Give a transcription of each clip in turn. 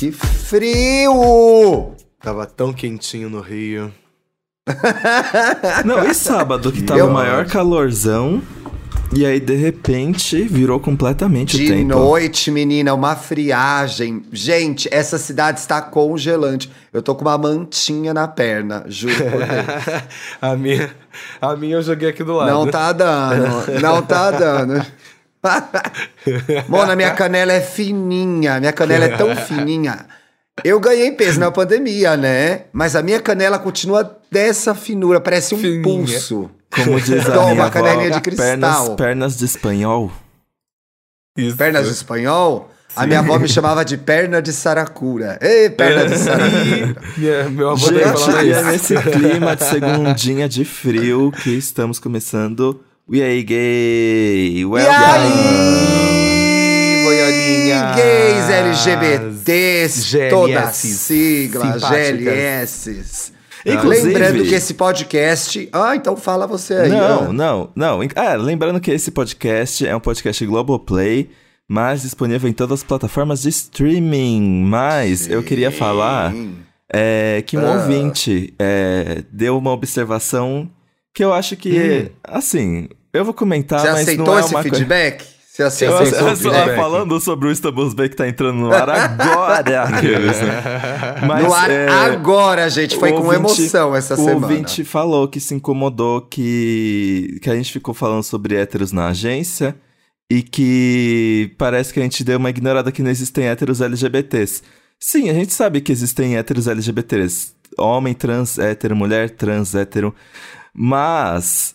Que frio! Tava tão quentinho no Rio. Não, e sábado que tava o maior calorzão. E aí, de repente, virou completamente o De tempo. noite, menina, uma friagem. Gente, essa cidade está congelante. Eu tô com uma mantinha na perna, juro por Deus. a, minha, a minha eu joguei aqui do lado. Não tá dando, não tá dando. Mona, minha canela é fininha, minha canela é tão fininha. Eu ganhei peso na pandemia, né? Mas a minha canela continua dessa finura, parece um Fininha. pulso. Como diz a Toma, minha avó, canelinha de cristal. pernas, pernas de espanhol. Isso. Pernas de espanhol? A minha avó me chamava de perna de saracura. Ei, perna de saracura. Meu avô Gente, falava é isso. nesse clima de segundinha de frio que estamos começando E aí, gay? E Welcome! aí, boiolinhas? gays LGBTs, GLS, toda a sigla. GLS. Inclusive- Lembrando que esse podcast... Ah, então fala você aí. Não, não, não. Ah, lembrando que esse podcast é um podcast Globoplay, mas disponível em todas as plataformas de streaming. Mas eu queria falar é, que um Ah. ouvinte é, deu uma observação que eu acho que, assim, eu vou comentar, Você mas aceitou não é esse uma coisa... feedback? Você Eu, aceitou aceitou esse eu, o feedback. falando sobre o Istanbul Bay que tá entrando no ar agora, aqueles, né? Mas, no ar é, agora, gente. Foi o com ouvinte- emoção essa o semana. ouvinte falou que se incomodou que, que a gente ficou falando sobre héteros na agência e que parece que a gente deu uma ignorada que não existem héteros LGBTs. Sim, a gente sabe que existem héteros LGBTs. Homem, trans, hétero, mulher, trans, hétero. Mas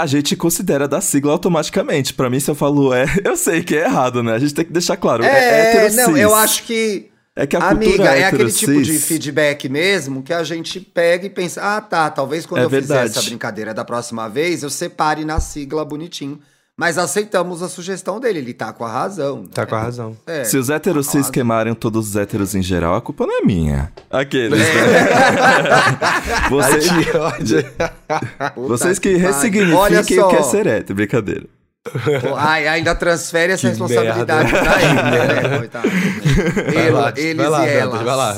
a gente considera da sigla automaticamente. Pra mim, se eu falo é, eu sei que é errado, né? A gente tem que deixar claro. É, É, não, eu acho que... É que a Amiga, cultura é hétero aquele tipo de feedback mesmo que a gente pega e pensa, ah, tá, talvez quando É eu fizer verdade. essa brincadeira da próxima vez, eu separe na sigla bonitinho. Mas aceitamos a sugestão dele, ele tá com a razão. né? Tá com a razão. É. Se os héteros cis Nossa. queimarem todos os héteros em geral, a culpa não é minha. Aqueles, É. né? Vocês, Que ódio. Puta vocês que ressignifiquem o que é ser hétero. Brincadeira. Pô, Ai, ainda transfere essa Que responsabilidade merda. pra ele, né, coitado. Vai lá, Ele- eles vai lá, e elas. vai lá.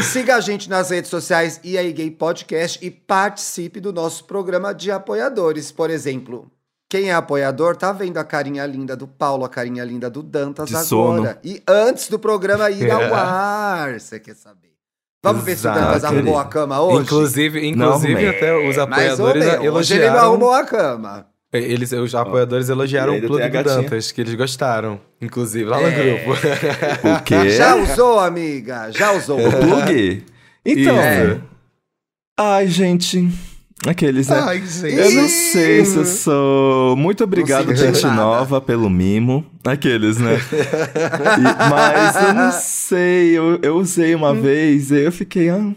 Siga a gente nas redes sociais e aí Gay Podcast e participe do nosso programa de apoiadores. Por exemplo, quem é apoiador tá vendo a carinha linda do Paulo, a carinha linda do Dantas De agora. sono. E antes do programa ir ao ar, você quer saber? Vamos ver se o Exato, Dantas arrumou a cama hoje? Inclusive, Não inclusive arrumei. até os apoiadores menos. Hoje ele não elogiaram. arrumou a cama. Eles, os apoiadores elogiaram o plug do. Dantas, que eles gostaram. Inclusive, lá no É. grupo. O quê? Já usou, amiga? Já usou. O plug? Então. Isso. Ai, gente. Aqueles, né? Ai. Eu não sei se eu sou. Muito obrigado, gente nada. nova, pelo mimo. Aqueles, né? E- mas eu não sei. Eu, eu usei uma vez e eu fiquei. Ah,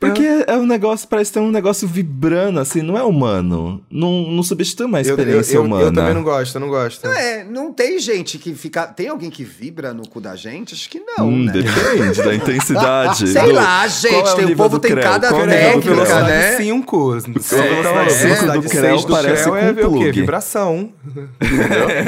porque é um negócio, parece ter um negócio vibrando, assim, não é humano. Não, não substitui uma Eu, eu, experiência eu, humana. eu também não gosto, eu não gosto. É, não tem gente que fica. Tem alguém que vibra no cu da gente? Acho que não, Hum, né? depende da intensidade. Sei do- lá, é gente. o tem, o nível povo do tem creu? cada Qual é o nível do técnica, né? 5. a velocidade velocidade cinco do creu 6 do parece creu com é o quê? plug. Vibração.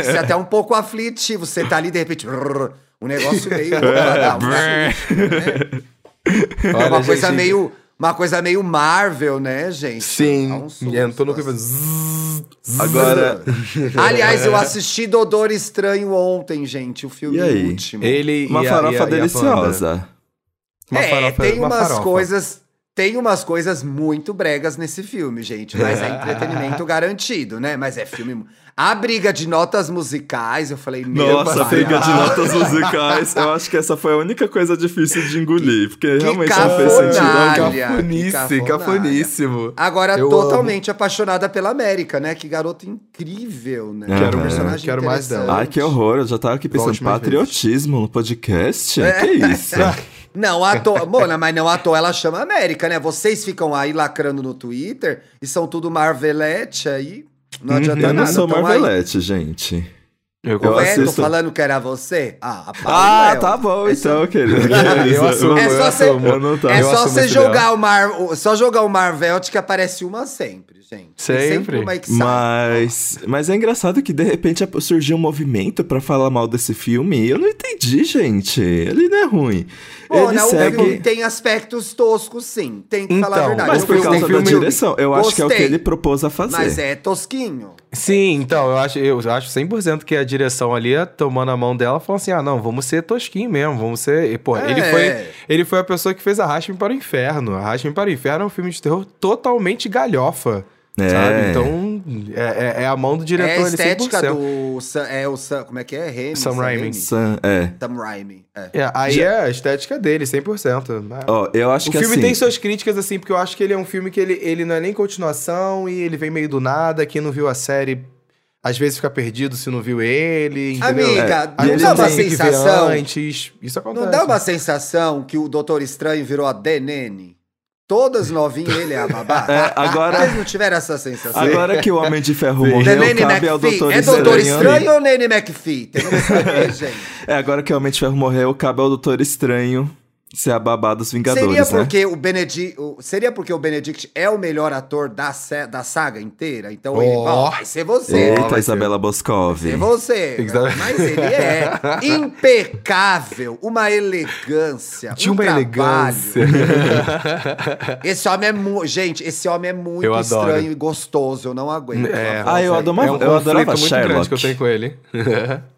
Isso é até um pouco aflitivo. Você tá ali, de repente, um negócio meio. É Olha, uma coisa gente, meio. Uma coisa meio Marvel, né, gente? Sim. um susto, E entrou no assim. Agora, Aliás, eu assisti Dodor Estranho ontem, gente, o filme E aí? último. Ele uma e a- farofa e a- e a deliciosa. Uma é, farofa- tem uma umas farofa. coisas. Tem umas coisas muito bregas nesse filme, gente. Mas é entretenimento garantido, né? Mas é filme. A briga de notas musicais, eu falei, meu Nossa, pai, briga de notas musicais. Eu acho que essa foi a única coisa difícil de engolir, porque Que realmente não fez sentido. Olha, Cafonice, cafoníssimo. Agora, Eu totalmente apaixonada pela América, né? Que garota incrível, né? Quero- Um personagem quero mais dela. Ai, que horror. Eu já tava aqui pensando, Volte mais patriotismo no podcast? É. Que isso? Não, à toa. Mona, mas não à toa ela chama América, né? Vocês ficam aí lacrando no Twitter e são tudo Marvelete aí. Não adianta Uhum. Eu nada. não sou tão aí. Marvelete, gente. Eu Eu Ué, tô assisto. falando que era você? Ah, Ah, tá bom, É só- então, querido. Eu assumo, É eu só assumo. Eu não tava. É Eu só você jogar o Mar, o- só jogar o Marvelt que aparece uma sempre, Tem Sempre. uma que. Mas, mas é engraçado que de repente surgiu um movimento pra falar mal desse filme. e Eu não entendi, gente. Ele não é ruim. Pô, Ele não, o segue. filme tem aspectos toscos, sim. Tem que falar a Então, verdade. Mas O por causa da filme, direção, eu acho que é o que Gostei. ele propôs a fazer. Mas é tosquinho. Sim, então, eu acho, eu acho 100% que a direção ali, tomando a mão dela, falou assim: ah, não, vamos ser tosquinho mesmo, vamos ser. E, pô, É. ele, foi, ele foi a pessoa que fez Arraste-me para o Inferno. Arraste-me para o Inferno é um filme de terror totalmente galhofa. É. Sabe? Então, é, é- é a mão do diretor É a ali 100%. estética do. Sam- É o Sam, como é que é? Raimi? Sam Raimi. Sam- é. Sam Raimi. É. É, aí é a estética dele, 100%. né? Ó, eu acho o que filme assim. tem suas críticas, assim, porque eu acho que ele é um filme que ele, ele não é nem continuação e ele vem meio do nada. Quem não viu a série, às vezes fica perdido se não viu ele, entendeu? Amiga, Às não dá uma sensação. Antes. Isso acontece. Não dá uma sensação que o Doutor Estranho virou a Denene? Todas novinhas, ele é a babá. É, agora- Vocês não tiveram essa sensação? Agora que o Homem de Ferro Sim. morreu, cabe ao McPhee. Doutor É Doutor Estranho. Estranho ou Nene McPhee? Tem que saber, gente. É, agora que o Homem de Ferro morreu, cabe ao Doutor Estranho ser a babá dos Vingadores, Seria né? porque o Benedict, o- seria porque o Benedict é o melhor ator da, da saga inteira, então ele Ó. ó, vai ser você. Eita, vai ser- Isabela Boscov. Vai ser você. Mas ele é impecável, uma elegância, Tinha um uma trabalho. elegância. Esse homem é muito, gente, esse homem é muito Eu adoro. estranho e gostoso, eu não aguento. É. Ah, eu adoro- é um eu adorava muito grande Sherlock. que eu tenho com ele.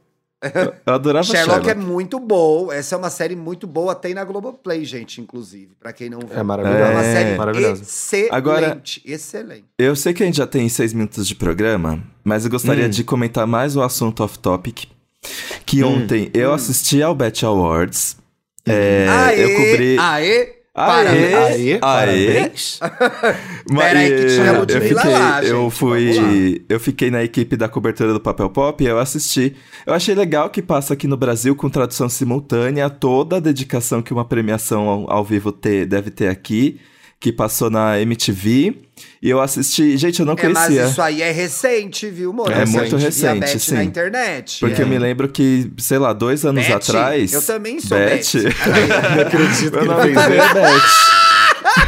Eu adorava Sherlock, Sherlock. é muito bom. Essa é uma série muito boa, tem na Globoplay, gente, inclusive, pra quem não viu. É maravilhoso. É uma É. série Maravilhoso. excelente, Agora- excelente. Eu sei que a gente já tem seis minutos de programa, mas eu gostaria Hum. de comentar mais o assunto off-topic. Que Hum. ontem eu assisti ao Bet Awards. É, aê, eu cobri. Aê, Aê, parabéns. aê, parabéns. Pera aí que tinha eu fiquei, lá, gente, eu vamos fui, eu fiquei na equipe da cobertura do Papel Pop e eu assisti. Eu achei legal que passa aqui no Brasil com tradução simultânea toda a dedicação que uma premiação ao, ao vivo ter, deve ter aqui, que passou na MTV. E eu assisti, gente, eu não É, mas conhecia. isso aí é recente, viu, Moro? É muito Via recente, Beth sim. na internet. Porque é. eu me lembro que, sei lá, dois anos Beth? atrás. Eu também sou Beth. Beth. Não acredito que fez é. Beth.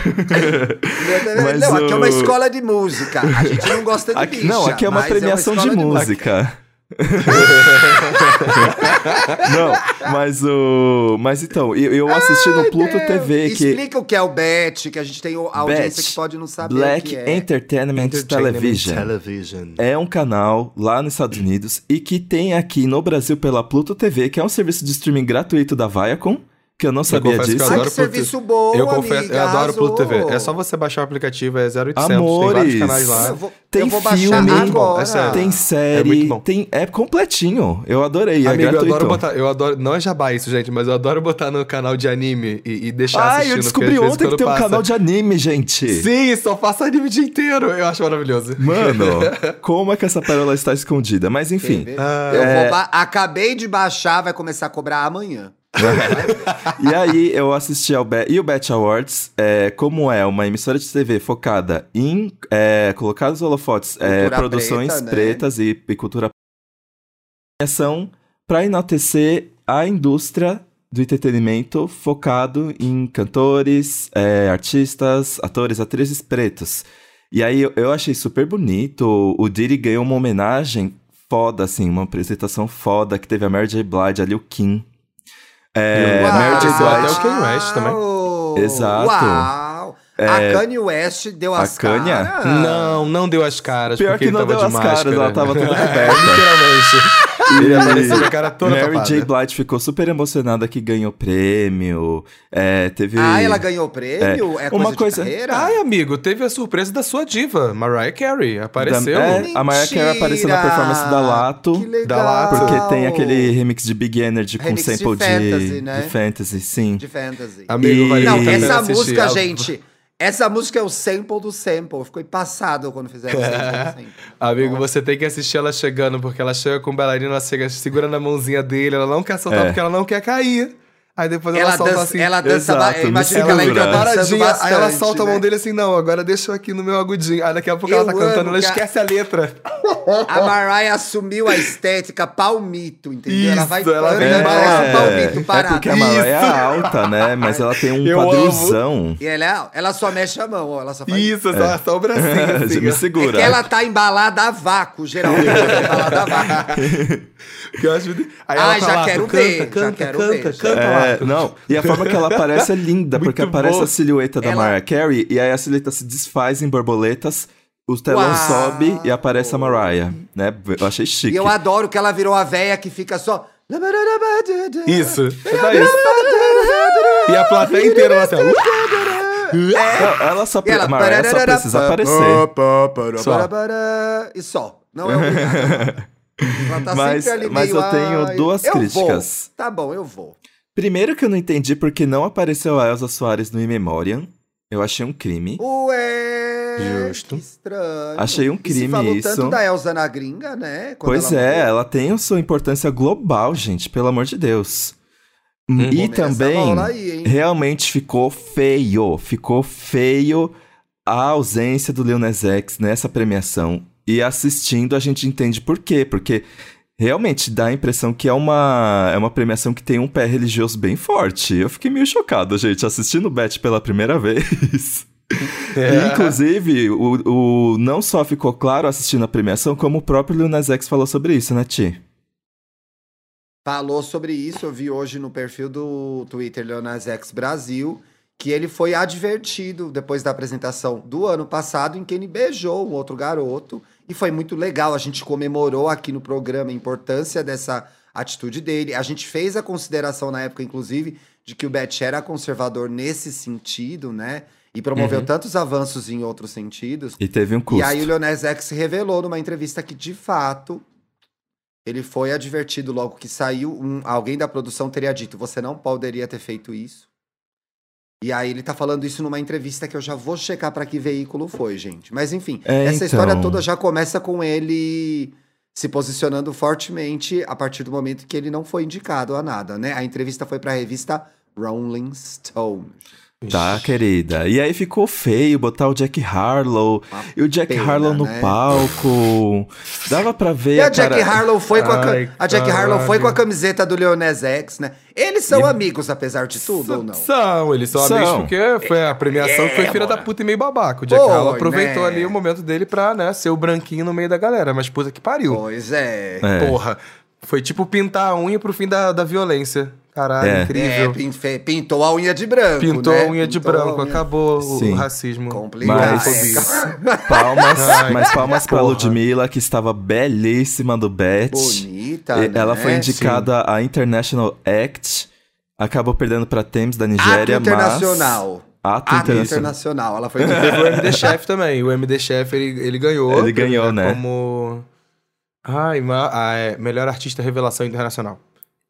Mas não, aqui é uma o- escola de música. A gente não gosta de Aqui- bicha, não, aqui é uma mas premiação de, escola música. não, mas o. Mas então, eu, eu assisti no Pluto Ai, TV Deus. que. Explica o que é o BET, que a gente tem a audiência Bet, que pode não saber o Black que é. Entertainment, Television. Television. É um canal lá nos Estados Unidos e que tem aqui no Brasil pela Pluto TV, que é um serviço de streaming gratuito da Viacom, que eu não sabia que disso. eu Ai, adoro que Pluto serviço bom, Eu confesso, amiga, eu adoro arrasou. Pluto TV. É só você baixar o aplicativo, é 0800, tem Amores. vários canais lá. Eu vou, Tem eu vou baixar filme, agora. é sério. Tem É muito série, bom. tem é completinho. Eu adorei, é Amigo, eu gratuito. adoro botar. Eu adoro. Não é jabá isso, gente, mas eu adoro botar no canal de anime e, e deixar Ah, assistindo. eu descobri ontem que tem um passa- canal de anime, gente. Sim, só passa anime o dia inteiro. Eu acho maravilhoso. Mano, como é que essa pérola está escondida? Mas enfim. Ah, eu é. vou ba- Acabei de baixar, vai começar a cobrar amanhã. E aí eu assisti ao Be e o Bet Awards, é, como é uma emissora de TV focada em é, colocar os holofotes, é, produções preta, né? pretas e, e cultura ação para enaltecer a indústria do entretenimento focado em cantores, é, artistas, atores, atrizes pretos. E aí eu, eu achei super bonito. O Diddy ganhou uma homenagem foda, assim, uma apresentação foda que teve a Mary J. Blige, ali o Kim. É, Uau! Mary J. Uau! Blige. Até o Kanye West também. Exato. Uau! A Kanye West deu a as Kanye? caras. Não, não deu as caras. Pior porque que ele não tava deu de as máscara. caras, ela tava toda coberta. Literalmente. Ele apareceu com a cara toda Mary tapada. J. Blige ficou super emocionada que ganhou prêmio. É, teve. Ah, ela ganhou prêmio? É, É, coisa uma de coisa- carreira? Ai, amigo, teve a surpresa da sua diva, Mariah Carey. Apareceu. Da- é, a Mariah Carey apareceu na performance da Lato. Que legal. Da Lato. Porque tem aquele remix de Big Energy com Remix de sample de, fantasy, né? de fantasy, sim. De fantasy. Amigo, E- vale Não, essa música, A- gente. Essa música é o sample do sample. Ficou passado quando fizeram o sample do sample. Amigo, você tem que assistir ela chegando, porque ela chega com o bailarino, ela chega segurando a mãozinha dele, ela não quer soltar É. porque ela não quer cair. Aí depois ela, Ela solta dança, assim. ela dança, Exato, ba- imagina que ela entra paradinha, bastante, aí ela solta a mão né? dele assim, não, agora deixa eu aqui no meu agudinho. Aí daqui a pouco Eu ela tá cantando, amo ela que a- esquece a letra. A Mariah assumiu a estética palmito, entendeu? ela vai Isso, ela vem parece um palmito é parado. porque a Mariah é alta, né? Mas ela tem um Eu quadrilzão. E ela, é- ela só mexe a mão, ó, ela só faz... Isso, só, só o bracinho, assim. Me. É segura. que ela tá embalada a vácuo, geralmente. ela tá embalada a vácuo. Que eu acho... Aí já tá lá, quero canta, ver, já Canta, quero canta, ver, já. canta É, lá. Não, e a forma que ela aparece é linda, porque Muito aparece bom. a silhueta da Ela- Mariah Carey e aí a silhueta se desfaz em borboletas, o telão Uau! sobe e aparece a Mariah, né? Eu achei chique. E eu adoro que ela virou a véia que fica só... Isso, é isso. E a plateia inteira lá assim. Não, ela só, E ela... Mariah só precisa aparecer. Só. E só. Não é obrigado. Ela tá Mas- sempre ali mas meio, eu tenho "Ai, duas eu críticas. Vou. Tá bom, eu vou. Primeiro que eu não entendi porque não apareceu a Elsa Soares no In Memoriam. Eu achei um crime. Ué, Justo. que estranho. Achei um E se crime falou isso. tanto da Elsa na gringa, né? Quando Pois ela é, morreu. ela tem a sua importância global, gente, pelo amor de Deus. E Começa a também, aí, realmente ficou feio, ficou feio a ausência do Lil Nas X nessa premiação. E assistindo a gente entende por quê, porque realmente dá a impressão que é uma, é uma premiação que tem um pé religioso bem forte. Eu fiquei meio chocado, gente, assistindo o Bet pela primeira vez. E, inclusive, o, o não só ficou claro assistindo a premiação, como o próprio Lil Nas X falou sobre isso, né, Ti? Falou sobre isso, eu vi hoje no perfil do Twitter Leonas X Brasil, que ele foi advertido depois da apresentação do ano passado, em que ele beijou um outro garoto. E foi muito legal, a gente comemorou aqui no programa a importância dessa atitude dele. A gente fez a consideração na época, inclusive, de que o Bet era conservador nesse sentido, né? E promoveu tantos avanços em outros sentidos. E teve um custo. E aí o Leonés X revelou numa entrevista que, de fato, ele foi advertido logo que saiu. um- alguém da produção teria dito: você não poderia ter feito isso. E aí ele tá falando isso numa entrevista que eu já vou checar para que veículo foi, gente. Mas enfim, É, essa história então. toda já começa com ele se posicionando fortemente a partir do momento que ele não foi indicado a nada, né? A entrevista foi para a revista Rolling Stone. Tá, querida. E aí ficou feio botar o Jack Harlow. Uma e o Jack pena, Harlow no né? palco. Dava pra ver E a Jack cara... Harlow foi com a, ca- Ai, a Jack Harlow foi com a camiseta do Leonés X, né? Eles são amigos apesar de tudo ou não? São, eles são, São. amigos porque foi a premiação que foi É, filha da puta e meio babaca. O Jack Foi, Harlow aproveitou né? ali o momento dele pra, né, ser o branquinho no meio da galera. Mas puta que pariu. Pois é. É. Porra. Foi tipo pintar a unha pro fim da, da violência. Caralho, É. É, incrível. fe- pintou a unha de branco. Pintou né? a unha de Pintou branco, unha- acabou o- Sim. o racismo. Complicado. Mas palmas, Ai, mas palmas pra. Ludmilla, que estava belíssima do Bet. Bonita, E- Ela né? foi indicada a International Act. Acabou perdendo pra Thames da Ato Nigéria, internacional. mas... Ato, Ato internacional. internacional. Ela foi Teve o MD Chef também. O MD Chef, ele, ele ganhou. Ele ganhou, né? Como... Ai, ma... ah, é, melhor artista revelação internacional.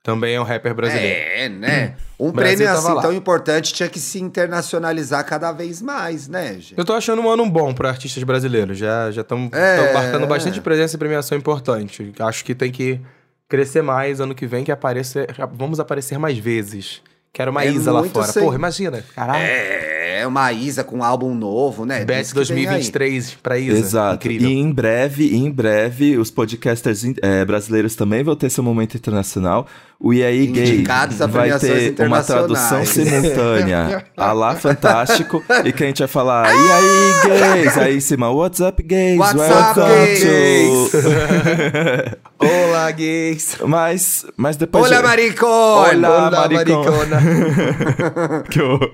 Também é um rapper brasileiro. É, né? Um Brasil prêmio assim lá. tão importante tinha que se internacionalizar cada vez mais, né, gente? Eu tô achando um ano bom pra artistas brasileiros. Já estamos É. marcando bastante presença e premiação importante. Acho que tem que crescer mais ano que vem, que aparecer, vamos aparecer mais vezes. Quero uma É Isa lá fora. sem- Porra, imagina. Caralho. É, uma Isa com um álbum novo, né? Bet aí. 2023 pra Isa. Exato. Incrível. E em breve, em breve, os podcasters eh, brasileiros também vão ter seu momento internacional. O E aí Gay Indicados vai ter uma tradução simultânea. a lá fantástico. e que a gente vai falar, e aí gays? Aí em cima, what's up gays? What's up, Welcome gays?" to... Olá, gays. mas, mas depois... De- maricona! Olá, Olá, maricona. maricona. que horror.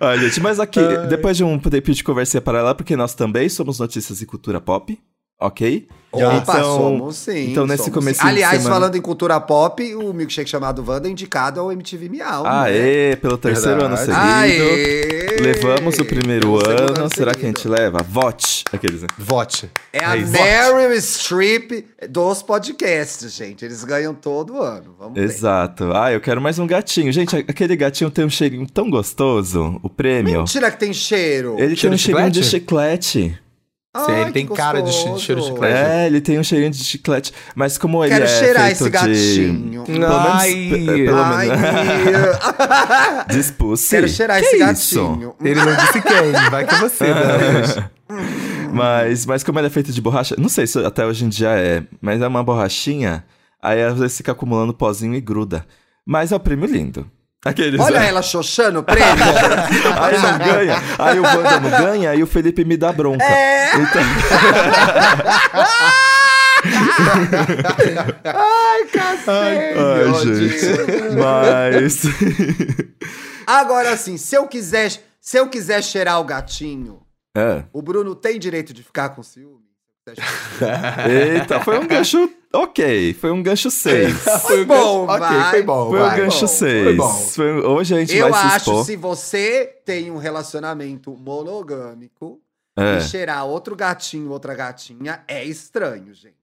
Ai, gente, mas aqui, depois de um tempinho de conversa para lá, porque nós também somos notícias e cultura pop, ok? Opa, somos sim. Então, nesse somos começo sim. Aliás, de semana... falando em cultura pop, o milkshake chamado Wanda é indicado ao MTV Miau. né? Aê, pelo terceiro Verdade. ano seguido. Aê! Levamos o primeiro ano. ano Será que a gente leva? Vote. Aqueles, né? Vote. É a. Meryl Streep dos podcasts, gente. Eles ganham todo ano. Vamos ver. Exato. Ah, eu quero mais um gatinho. Gente, aquele gatinho tem um cheirinho tão gostoso, o prêmio. Mentira que tem cheiro. Ele Cheiro tem um de cheirinho de chiclete? Sim, Ai, ele tem cara de cheiro de chiclete. É, ele tem um cheirinho de chiclete. Mas como ele Quero é cheirar feito esse gatinho. de... Pelo menos, Ai. pelo Ai, menos... Dispulse. quero cheirar Que esse isso? gatinho. Ele não disse quem, vai que você, né? Mas, mas como ela é feita de borracha, não sei se até hoje em dia é, mas é uma borrachinha, aí às vezes fica acumulando pozinho e gruda. Mas é o prêmio lindo. Aqueles, Olha né? ela xoxando o prêmio. Aí não ganha, aí o Wanda não ganha, aí o Felipe me dá bronca. É. Então, Ai, cacete. ai, gente. Mas. Agora sim, se eu quiser, se eu quiser cheirar o gatinho, É. o Bruno tem direito de ficar com ciúme? Eita, foi um gancho. Ok, foi um gancho 6. Foi bom, Ok, vai. foi bom, Foi um vai. gancho bom, 6. foi bom. Hoje a gente Eu vai se acho expor. se você tem um relacionamento monogâmico É. e cheirar outro gatinho, outra gatinha, é estranho, gente.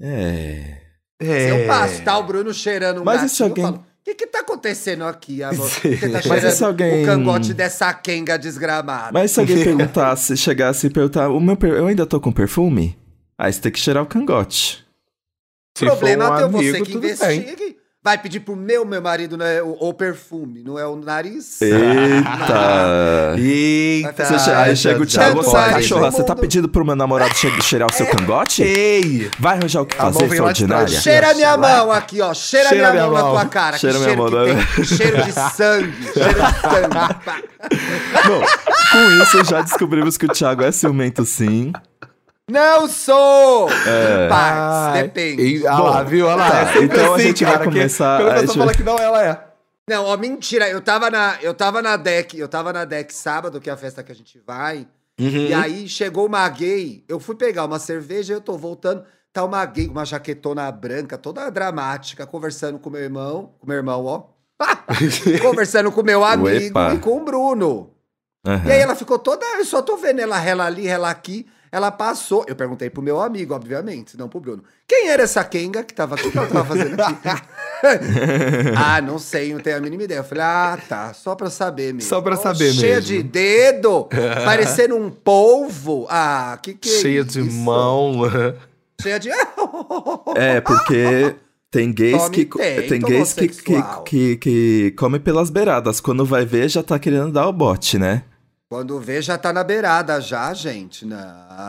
É. Se É. eu passo, tá o Bruno cheirando um Mas gatinho, se alguém- eu falo, que que tá acontecendo aqui, amor? Você tá Mas cheirando se alguém- o cangote dessa quenga desgramada. Mas se alguém perguntasse, chegasse e perguntar, o meu per- eu ainda tô com perfume? Aí você tem que cheirar o cangote. Se problema for um teu, você amigo, que tudo bem. investigue. Vai pedir pro meu, meu marido, não é o, o perfume, não é o nariz. Eita! Eita. Você aí chega o Thiago, você, faz, cachorra, você tá pedindo pro meu namorado che- cheirar o seu cangote? Ei! Vai arranjar o que fazer, sua ordinária? Cheira minha mão aqui, ó. Cheira, Cheira minha, minha mão, na tua cara. Cheira que minha cheiro mão, que né? tem. Cheiro de sangue. Cheiro de sangue. Não, com isso já descobrimos que o Thiago é ciumento sim. Não sou! É. Em partes, depende. E, ah lá, viu? Olha lá. É então a assim, gente vai cara, que começar- Quando a a pessoa gente fala que não, ela é. Não, ó, mentira. Eu tava na, eu tava na deck, eu tava na deck sábado, que é a festa que a gente vai. E aí chegou uma gay. Eu fui pegar uma cerveja, eu tô voltando. Tá uma gay com uma jaquetona branca, toda dramática, conversando com meu irmão. Com meu irmão, ó. conversando com meu amigo Uepa. e com o Bruno. Aham. E aí ela ficou toda. Eu só tô vendo ela rela ali, rela aqui. Ela passou. Eu perguntei pro meu amigo, obviamente, não pro Bruno. Quem era essa Kenga que tava aqui? O que ela tava fazendo aqui? ah, não sei, não tenho a mínima ideia. Eu falei, ah, tá, só pra saber mesmo. Só pra Ó, saber cheia mesmo. de dedo, parecendo um polvo. Ah, que que é Cheia de isso? mão. Cheia de. É, porque tem gays Tome que tem, tem gays que, que, que, que come pelas beiradas. Quando vai ver, já tá querendo dar o bote, né? Quando vê, já tá na beirada, já, gente. Não.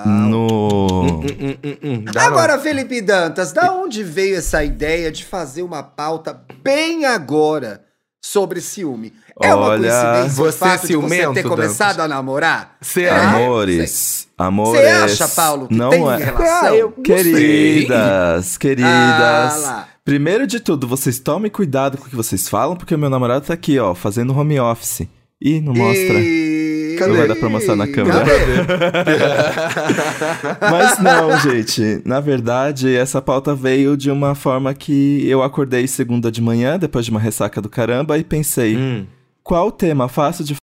No. Hum, hum, hum. Agora, Felipe Dantas, da onde veio essa ideia de fazer uma pauta bem agora sobre ciúme? É uma Olha, coincidência o você é fato de você ciumento, ter Dantas? começado a namorar? Será? Ah, Amores, amores. Você acha, Paulo, que não tem é. relação? Ah, eu- Não Queridas, queridas. Ah, lá. Primeiro de tudo, vocês tomem cuidado com o que vocês falam, porque o meu namorado tá aqui, ó, fazendo home office. Ih, não mostra. E... Não vai dar pra mostrar na câmera. Cadê? Mas não, gente. Na verdade, essa pauta veio de uma forma que eu acordei segunda de manhã, depois de uma ressaca do caramba, e pensei, Hum. qual tema fácil de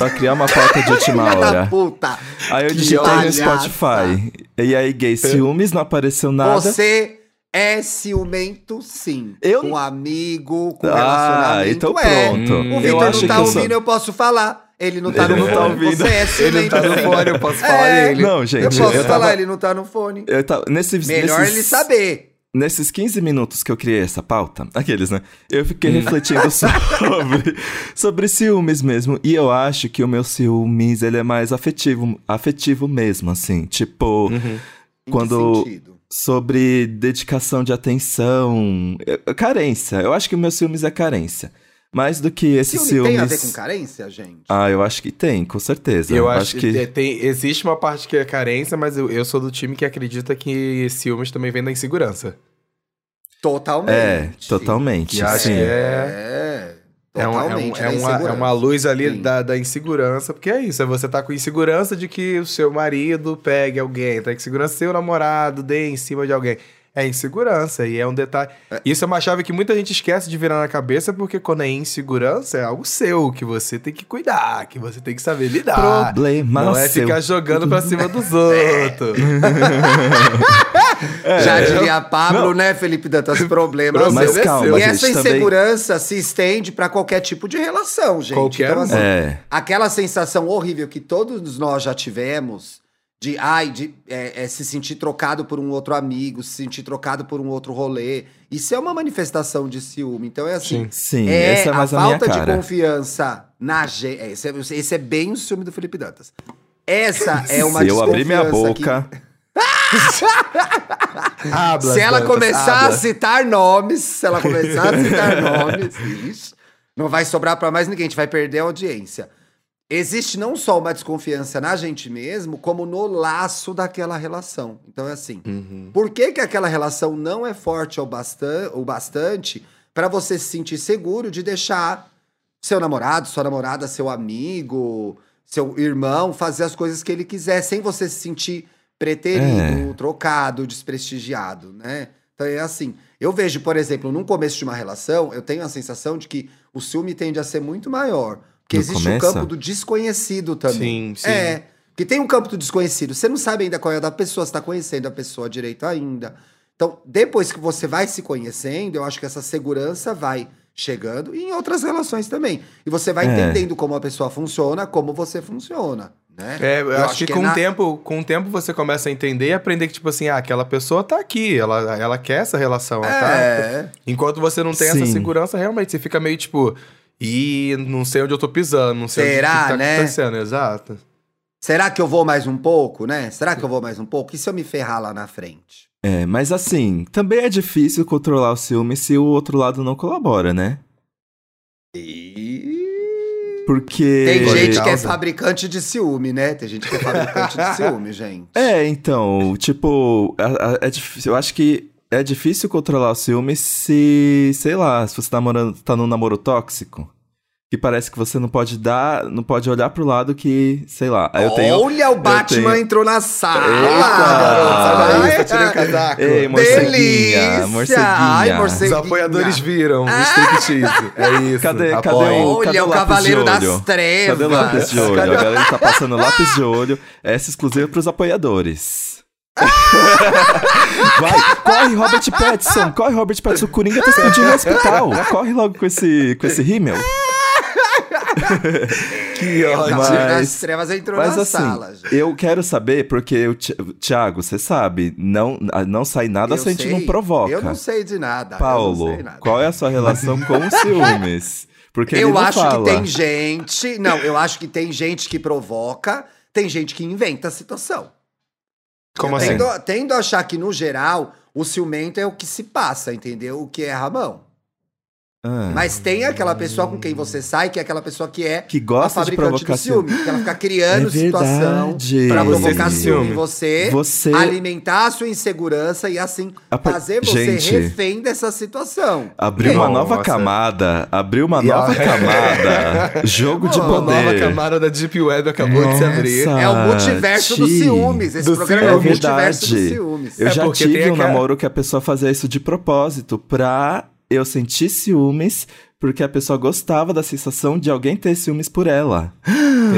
pra criar uma pauta de última hora? puta. Aí eu digitei no. Spotify. E aí, gay ciúmes, não apareceu nada. Você é ciumento, sim. Eu- Com amigo, com Ah, relacionamento. então é. pronto. Hum. O Vitor não tá eu sou... ouvindo, eu posso falar. Ele não tá Ele no não tá fone. ouvindo. Você é Ele não tá no fone, eu posso falar É. ele. Não, Eu gente, posso eu falar, tava... ele não tá no fone. Eu tava... Nesses, Melhor nesses... ele saber. Nesses 15 minutos que eu criei essa pauta, aqueles, né? Eu fiquei refletindo sobre, sobre ciúmes mesmo. E eu acho que o meu ciúmes, ele é mais afetivo, afetivo mesmo, assim. Tipo, Uhum. Quando- sobre dedicação de atenção. é, Carência. Eu acho que o meu ciúmes é carência. Mais do que esse Ciúme ciúmes. tem a ver com carência, gente? Ah, eu acho que tem, com certeza. Eu acho, que, tem, existe uma parte que é carência, mas eu, eu sou do time que acredita que ciúmes também vem da insegurança. Totalmente. É, totalmente. Que acho sim. que é. É. É, um- é, um- é da uma, é uma luz ali Sim. da, da insegurança, porque é isso, é você tá com insegurança de que o seu marido pegue alguém, tá com insegurança seu namorado dê em cima de alguém. É insegurança, e é um detalhe. Isso é uma chave que muita gente esquece de virar na cabeça, porque quando é insegurança, é algo seu, que você tem que cuidar, que você tem que saber lidar. Problema Não é seu. ficar jogando pra cima dos outros. Já É. diria Pablo, né, Felipe Dantas? Problemas. Mas seus. calma, e gente, essa também- insegurança se estende pra qualquer tipo de relação, gente. Qualquer então, um. assim, É. aquela sensação horrível que todos nós já tivemos de, ai, de é, é, se sentir trocado por um outro amigo, se sentir trocado por um outro rolê. Isso é uma manifestação de ciúme. Então é assim. Sim, é essa é mais a a minha falta de confiança na gente. Esse, é- esse é bem o ciúme do Felipe Dantas. Essa é uma Se eu abrir minha que- boca. Hablas, Se ela Dantas, começar a citar nomes, se ela começar a citar nomes, ixi, não vai sobrar pra mais ninguém, a gente vai perder a audiência. Existe não só uma desconfiança na gente mesmo, como no laço daquela relação. Então é assim, Uhum. por que, que aquela relação não é forte o, bastan bastante pra você se sentir seguro de deixar seu namorado, sua namorada, seu amigo, seu irmão fazer as coisas que ele quiser, sem você se sentir preterido, trocado, desprestigiado, né? Então é assim. Eu vejo, por exemplo, num começo de uma relação, eu tenho a sensação de que o ciúme tende a ser muito maior. No existe começo? o campo do desconhecido também. Sim, sim. É. Que tem um campo do desconhecido. Você não sabe ainda qual é a da pessoa, você tá conhecendo a pessoa direito ainda. Então, depois que você vai se conhecendo, eu acho que essa segurança vai chegando e em outras relações também. E você vai É. entendendo como a pessoa funciona, como você funciona, né? É, eu, acho, que, é com, na- o tempo, com o tempo você começa a entender e aprender que, tipo assim, ah, aquela pessoa tá aqui, ela, ela quer essa relação. ela tá- É. Enquanto você não tem essa Sim. segurança, realmente, você fica meio tipo, e não sei onde eu tô pisando, não sei Será, onde o que tá né? acontecendo, exato. Será que eu vou mais um pouco, né? Será que eu vou mais um pouco? E se eu me ferrar lá na frente? É, mas assim, também é difícil controlar o ciúme se o outro lado não colabora, né? Porque. Tem Por gente que é fabricante de ciúme, né? Tem gente que é fabricante de ciúme, gente. É, então, tipo, a- é difícil, eu acho que é difícil controlar o ciúme se, sei lá, se você tá, namorando, tá num namoro tóxico. Que parece que você não pode dar, não pode olhar pro lado que, sei lá, eu tenho... Olha, o Batman tenho- entrou na sala! Eita! Sai daí, tá o casaco. Ei, morceguinha, morceguinha. Ai, Os morceguinha. apoiadores viram o striptease. É isso. Cadê- cadê o- cadê Olha, o lápis Cavaleiro das? Trevas. Cadê o lápis de olho? A galera tá passando lápis de olho. Essa exclusiva pros apoiadores. Vai, corre, Robert Pattinson, corre, Robert Pattinson. O Coringa tá explodindo no hospital. Corre logo com esse, com esse rímel. Que ódio. Mas- das Trevas entrou Mas na assim, sala. gente. eu quero saber, porque o Ti- Thiago, você sabe, não, não sai nada Eu se a gente não sei. provoca. Eu não sei de nada. eu Paulo, não sei nada. qual é a sua relação com os ciúmes? Porque ele Eu não acho fala. que tem gente. Não, eu acho que tem gente que provoca, tem gente que inventa a situação. Como eu assim? tendo, tendo a achar que, no geral, o ciumento é o que se passa, entendeu? O que é Ramão. Ah, Mas tem aquela pessoa com quem você sai, que é aquela pessoa que é que a gosta de fabricante provocar do ciúme. Que ela fica criando É situação Você provocar ciúme em você, Você- alimentar a sua insegurança e assim A pa- fazer você Gente. refém dessa situação. Abriu uma Nossa. nova camada. Abriu uma E nova a- camada. Jogo de Uma nova poder. camada da Deep Web acabou de se abrir. Nossa. É o multiverso dos Ti. ciúmes. Esse Do programa ciúme. é o É multiverso dos verdade. ciúmes. Eu É já tive um aquela- namoro que a pessoa fazia isso de propósito pra eu sentir ciúmes, porque a pessoa gostava da sensação de alguém ter ciúmes por ela.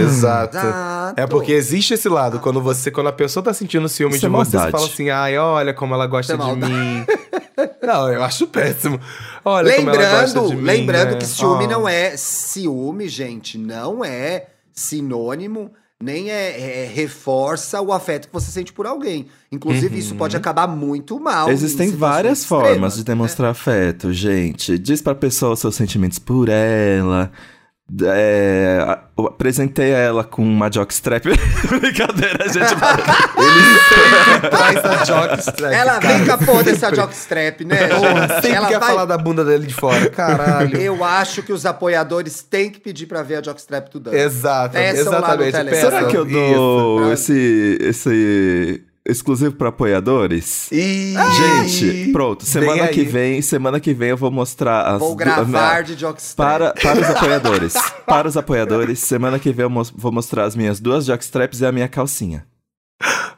Exato. Exato. É porque existe esse lado, quando você, quando a pessoa tá sentindo ciúme Isso de é você, você maldade. fala assim, ai, olha como ela gosta Isso é de maldade. mim. Não, eu acho péssimo. Olha como ela gosta Lembrando, de mim. lembrando né? que ciúme Ah. não é ciúme, gente, não é sinônimo, nem é, é- reforça o afeto que você sente por alguém. Inclusive, isso pode acabar muito mal. em Existem várias extremas, formas de né? demonstrar afeto, gente. Diz pra pessoa os seus sentimentos por ela. É, apresentei ela com uma jockstrap. Brincadeira, gente. Traz a jockstrap. Ela cara. vem com a porra dessa jockstrap, né? Porra, sempre Ela quer vai- falar da bunda dele de fora. Caralho. Eu acho que os apoiadores têm que pedir pra ver a jockstrap do Dan. Exato, Peçam lá no exatamente. Telegram. Peçam. Será que eu Isso. dou esse, esse exclusivo pra apoiadores? Ih, Gente, pronto. Semana que vem, semana que vem eu vou mostrar as Vou du- gravar a- de jockstrap. para, para os apoiadores. para os apoiadores, semana que vem eu vou mostrar as minhas duas jockstraps e a minha calcinha.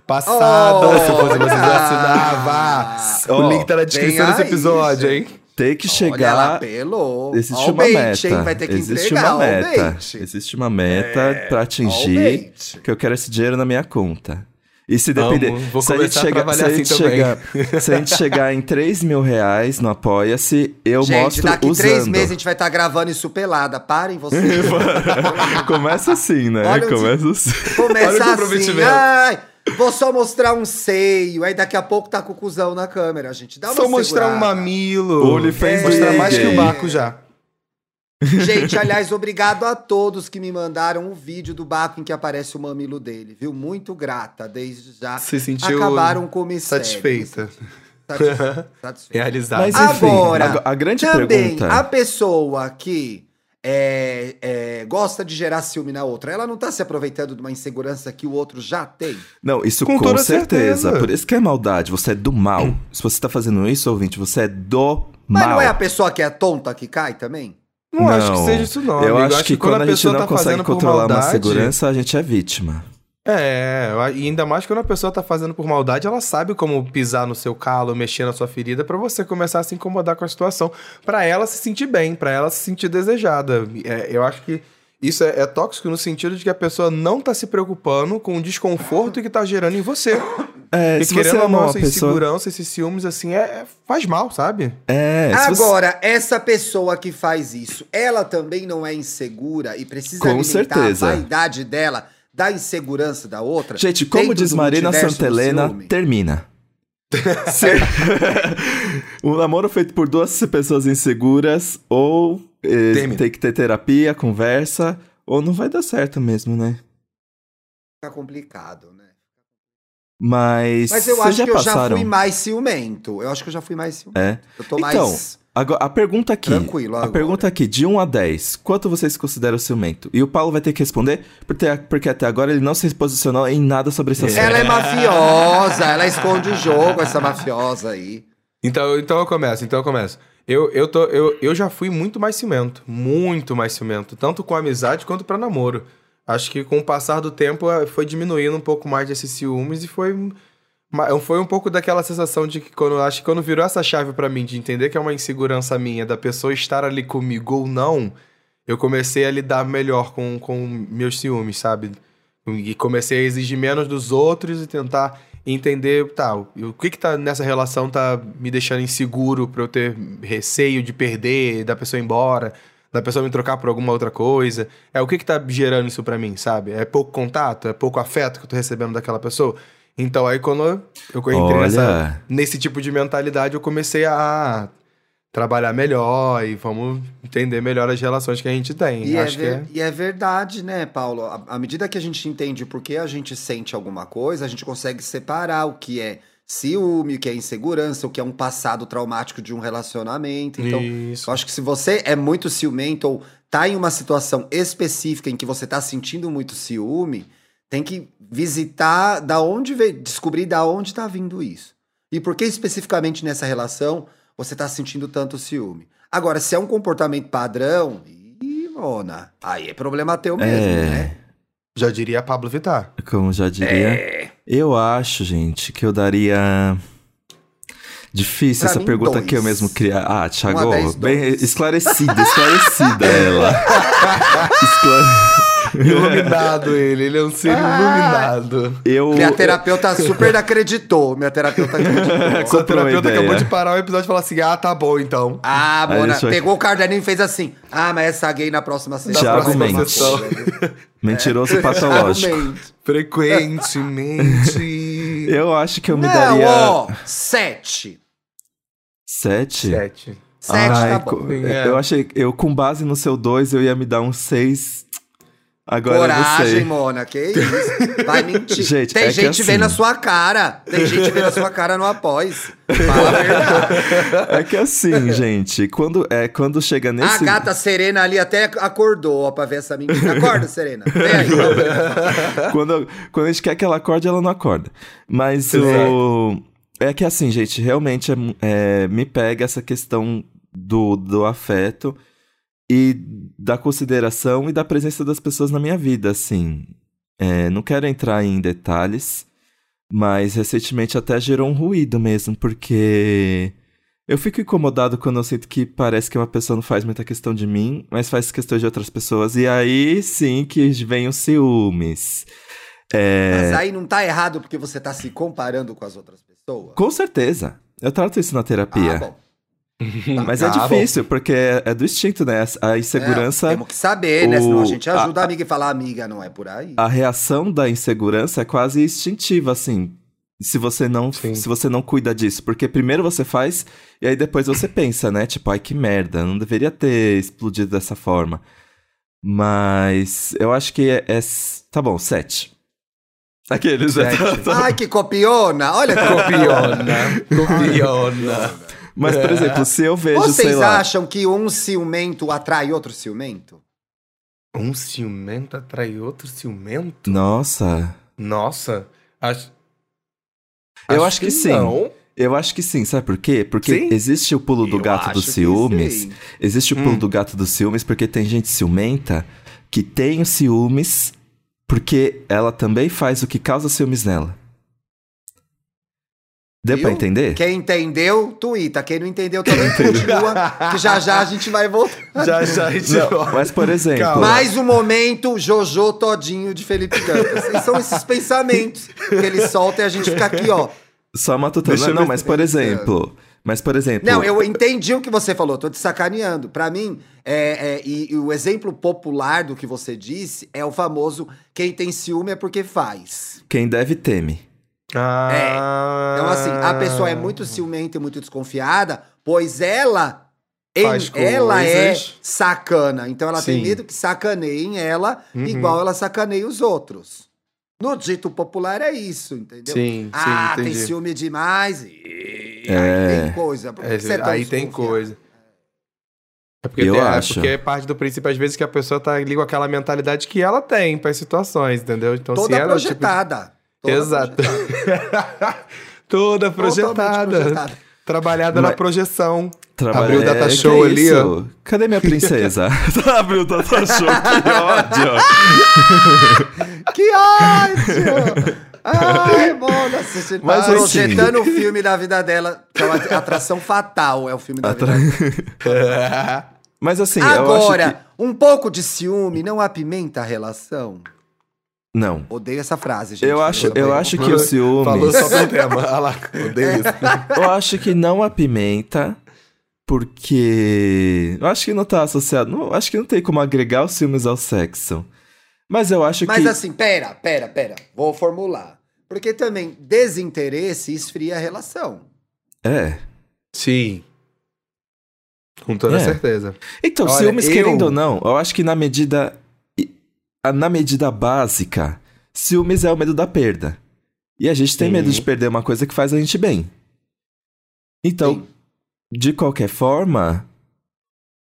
Passada. Oh, Se fosse assinava. Ó, o link tá na descrição desse episódio, hein? Tem que Olha, chegar. apelou. Existe Ó o uma bait, meta. hein? Vai ter que Existe entregar, uma meta. bait. Existe uma meta pra Ó o atingir. Que eu quero esse dinheiro na minha conta. E se depender. Amo, vou se a gente a chegar, se a assim gente também. chegar, se a gente chegar em 3 mil reais no Apoia-se, eu Gente, mostro daqui usando. três meses a gente vai estar gravando isso pelada. Parem vocês. Começa assim, né? Olha Começa assim. Olha o Começar assim. Ai, vou só mostrar um seio. Aí daqui a pouco tá com o cuzão na câmera, gente. Dá uma Só mostrar um mamilo. OnlyFans Mostrar do mais que o Baco já. Gente, aliás, obrigado a todos que me mandaram o vídeo do Baco em que aparece o mamilo dele, viu? Muito grata, desde já. Se sentiu Acabaram com o mistério. satisfeita. Satisfeita. satisfeita. Realizado. Mas enfim, Agora, a, a grande Também, pergunta... a pessoa que é, é, gosta de gerar ciúme na outra, ela não tá se aproveitando de uma insegurança que o outro já tem? Não, isso Com com, toda certeza. certeza. Por isso que é maldade. Você é do mal. Se você tá fazendo isso, ouvinte, você é do Mas mal. não é a pessoa que é tonta que cai também? Não, acho que seja isso não. Eu amigo. acho que, quando a gente pessoa não tá consegue controlar uma maldade- segurança, a gente é vítima. É, e ainda mais quando a pessoa tá fazendo por maldade, ela sabe como pisar no seu calo, mexer na sua ferida pra você começar a se incomodar com a situação, Pra ela se sentir bem, pra ela se sentir desejada. É, eu acho que isso é, é tóxico no sentido de que a pessoa não tá se preocupando com o desconforto que tá gerando em você. É, e se você querendo ou não, essa pessoa... insegurança, esses ciúmes, assim, é, é- faz mal, sabe? É, se você- Agora, essa pessoa que faz isso, ela também não é insegura e precisa Com alimentar certeza. a vaidade dela da insegurança da outra? Gente, como diz Marina Santelena, termina. Um namoro feito por duas pessoas inseguras, ou Termina. tem que ter terapia, conversa, ou não vai dar certo mesmo, né? Fica complicado, né? Mas. Mas eu acho já que eu passaram? já fui mais ciumento. Eu acho que eu já fui mais ciumento. É. Eu tô Então, mais. Agora, a pergunta aqui. Tranquilo A agora. pergunta aqui, de 1 a 10, quanto vocês consideram ciumento? E o Paulo vai ter que responder, porque, porque até agora ele não se posicionou em nada sobre esse assunto. Ela é mafiosa, ela esconde o jogo, essa mafiosa aí. Então, então eu começo, então eu começo. Eu, eu, tô, eu, eu já fui muito mais ciumento, muito mais ciumento, tanto com amizade quanto pra namoro. Acho que com o passar do tempo eh, foi diminuindo um pouco mais desses ciúmes e foi, foi um pouco daquela sensação de que quando acho que quando virou essa chave pra mim de entender que é uma insegurança minha da pessoa estar ali comigo ou não, eu comecei a lidar melhor com, com meus ciúmes, sabe? E comecei a exigir menos dos outros e tentar entender, tá, o que que tá nessa relação tá me deixando inseguro pra eu ter receio de perder, da pessoa ir embora, da pessoa me trocar por alguma outra coisa. É o que que tá gerando isso pra mim, sabe? É pouco contato, é pouco afeto que eu tô recebendo daquela pessoa. Então aí quando eu entrei nessa, nesse tipo de mentalidade, eu comecei a trabalhar melhor e vamos entender melhor as relações que a gente tem. E é, Acho que ver- é. e é verdade, né, Paulo? À à medida que a gente entende por que a gente sente alguma coisa, a gente consegue separar o que é ciúme, o que é insegurança, o que é um passado traumático de um relacionamento. Então, Isso. eu acho que se você é muito ciumento ou tá em uma situação específica em que você tá sentindo muito ciúme, tem que visitar da onde veio, descobrir da onde tá vindo isso. E por que especificamente nessa relação você tá sentindo tanto ciúme. Agora, se é um comportamento padrão, ih, Mona, aí é problema teu mesmo, É. né? Já diria Pablo Vittar. Como já diria. É. Eu acho, gente, que eu daria. Difícil Pra essa pergunta dois. que eu mesmo criar. Ah, Thiago, Um a dez, bem dois. esclarecida, esclarecida ela. Escla- Iluminado ele, ele é um ser iluminado. Eu. Minha terapeuta super acreditou. Minha terapeuta acreditou. Sua terapeuta ideia. acabou de parar o episódio e falar assim: ah, tá bom então. Ah, Mona, eu- pegou o caderninho e fez assim. Ah, mas essa gay na próxima sessão. Thiago Mendes. Mentiroso patológico. Thiago Mendes. Frequentemente. Eu acho que eu me Não, daria. ó, sete. Sete? Sete. Sete Ai, tá bom. co- É. Eu achei. Eu, com base no seu dois, eu ia me dar um seis. Agora Coragem. Mona, que isso? Vai mentir. Gente, Tem é gente vendo a assim- sua cara. Tem gente vendo a sua cara no após. Fala a verdade. É que assim, gente, quando, é, quando chega A nesse. gata Serena ali até acordou ó, pra ver essa mentira. Acorda, Serena. Vem aí. quando, quando a gente quer que ela acorde, ela não acorda. Mas o. É que assim, gente, realmente é é, me pega essa questão do, do afeto e da consideração e da presença das pessoas na minha vida, assim. É, não quero entrar em detalhes, mas recentemente até gerou um ruído mesmo, porque eu fico incomodado quando eu sinto que parece que uma pessoa não faz muita questão de mim, mas faz questão de outras pessoas, e aí sim que vem os ciúmes. É, Mas aí não tá errado porque você tá se comparando com as outras pessoas? Com certeza. Eu trato isso na terapia. Ah, bom. Mas é Ah, bom. difícil, porque é, é do instinto, né? A insegurança. É, temos que saber, né? o- Senão a gente ajuda a- a amiga e fala, amiga, não é por aí. A reação da insegurança é quase instintiva, assim. se você não Sim. se você não cuida disso, porque primeiro você faz e aí depois você pensa, né? Tipo, ai que merda, não deveria ter explodido dessa forma. Mas eu acho que é, é tá bom, sete. Aqueles né? Ai, que copiona! Olha que Copiona. Copiona. Mas por exemplo, se eu vejo, sei Vocês lá, acham que um ciumento atrai outro ciumento? Um ciumento atrai outro ciumento? nossa, Nossa. Acho... Eu acho que sim. Não. eu acho que sim, sabe por quê? Porque Sim? existe o pulo do Eu gato acho dos que ciúmes. Existe o pulo Hum. do gato dos ciúmes porque tem gente ciumenta que tem os ciúmes porque ela também faz o que causa ciúmes nela. Deu Viu? pra entender? Quem entendeu, tuita. Quem não entendeu também continua, que já já a gente vai voltar. Já, já, a gente Não, mas, por exemplo, Calma. Mais um momento, Jojo Todinho de Felipe Dantas. E são esses pensamentos que ele solta e a gente fica aqui, ó. só matutando. Não, ver mas por exemplo. Mas, por exemplo. Não, eu entendi o que você falou, tô te sacaneando. Pra mim, é, é, e, e o exemplo popular do que você disse é o famoso quem tem ciúme é porque faz. Quem deve teme. Ah. Então, assim, a pessoa é muito ciumenta e muito desconfiada, pois ela. em- ela é sacana. Então ela tem Sim. medo que sacaneiem ela, Uhum. igual ela sacaneia os outros. No dito popular é isso, entendeu? Sim, sim, ah, tem ciúme demais. E... É. Aí tem coisa. Por que É, você é aí tem coisa. É porque, Eu tem- é acho. porque é parte do princípio, às vezes, que a pessoa tá ali com aquela mentalidade que ela tem para situações, entendeu? Então, se Toda ela. tipo, projetada. Toda Exato. projetada. Toda projetada. projetada. Trabalhada na Mas- projeção. Trabalha- Abriu o data É, show ali, ó. Cadê minha princesa? Abriu o data show, que ódio. Que ódio! Ai, você tá Mas, assim- projetando o filme da vida dela, que é uma atração fatal, é o filme da Atra- vida dela. Mas assim, eu acho Agora, que... um pouco de ciúme não apimenta a relação? Não. Odeio essa frase, gente. Eu acho, eu acho que o ciúmes... Falou só pro tema. Olha lá, odeio isso. Eu acho que não apimenta, porque... Eu acho que não tá associado... Não, acho que não tem como agregar os ciúmes ao sexo. Mas eu acho Mas que... assim, pera, pera, pera. Vou formular. Porque também desinteresse esfria a relação. É. Sim. Com toda É. certeza. Então, Olha, ciúmes, eu- querendo ou não, eu acho que na medida... a- Na medida básica, ciúmes é o medo da perda. E a gente tem medo de perder uma coisa que faz a gente bem. Então, Sim. de qualquer forma,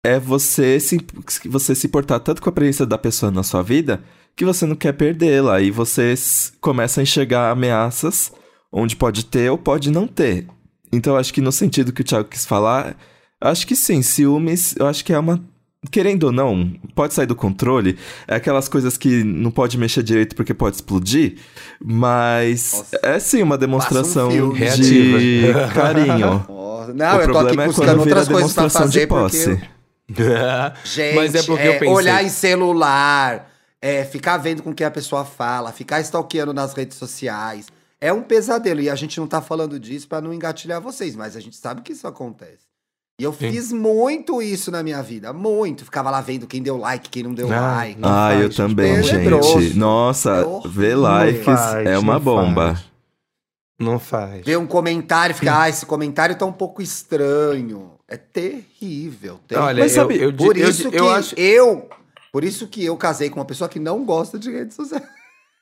é você se, você se importar tanto com a presença da pessoa na sua vida que você não quer perdê-la. E você começa a enxergar ameaças onde pode ter ou pode não ter. Então, acho que no sentido que o Thiago quis falar, acho que sim, ciúmes, eu acho que é uma. Querendo ou não, pode sair do controle. É aquelas coisas que não pode mexer direito porque pode explodir. Mas Nossa. é sim uma demonstração filme. de Reativa. carinho. Nossa, Não, o eu tô aqui problema é buscando quando vira outras coisas pra demonstração fazer de posse. porque Gente, Mas é porque eu é, pensei- olhar em celular, é, ficar vendo com o que a pessoa fala, ficar stalkeando nas redes sociais. É um pesadelo. E a gente não tá falando disso pra não engatilhar vocês, mas a gente sabe que isso acontece. E eu Sim. fiz muito isso na minha vida. Muito. Ficava lá vendo quem deu like, quem não deu Ah, like. não Ah, faz, eu gente, também, gente. Nossa, É ver likes faz, é uma bomba. faz. Não faz. Ver um comentário e ficar, ah, esse comentário tá um pouco estranho. É terrível. terrível. Olha, Mas eu, sabe, eu, Por eu- isso eu, que acho. eu. Por isso que eu casei com uma pessoa que não gosta de redes sociais.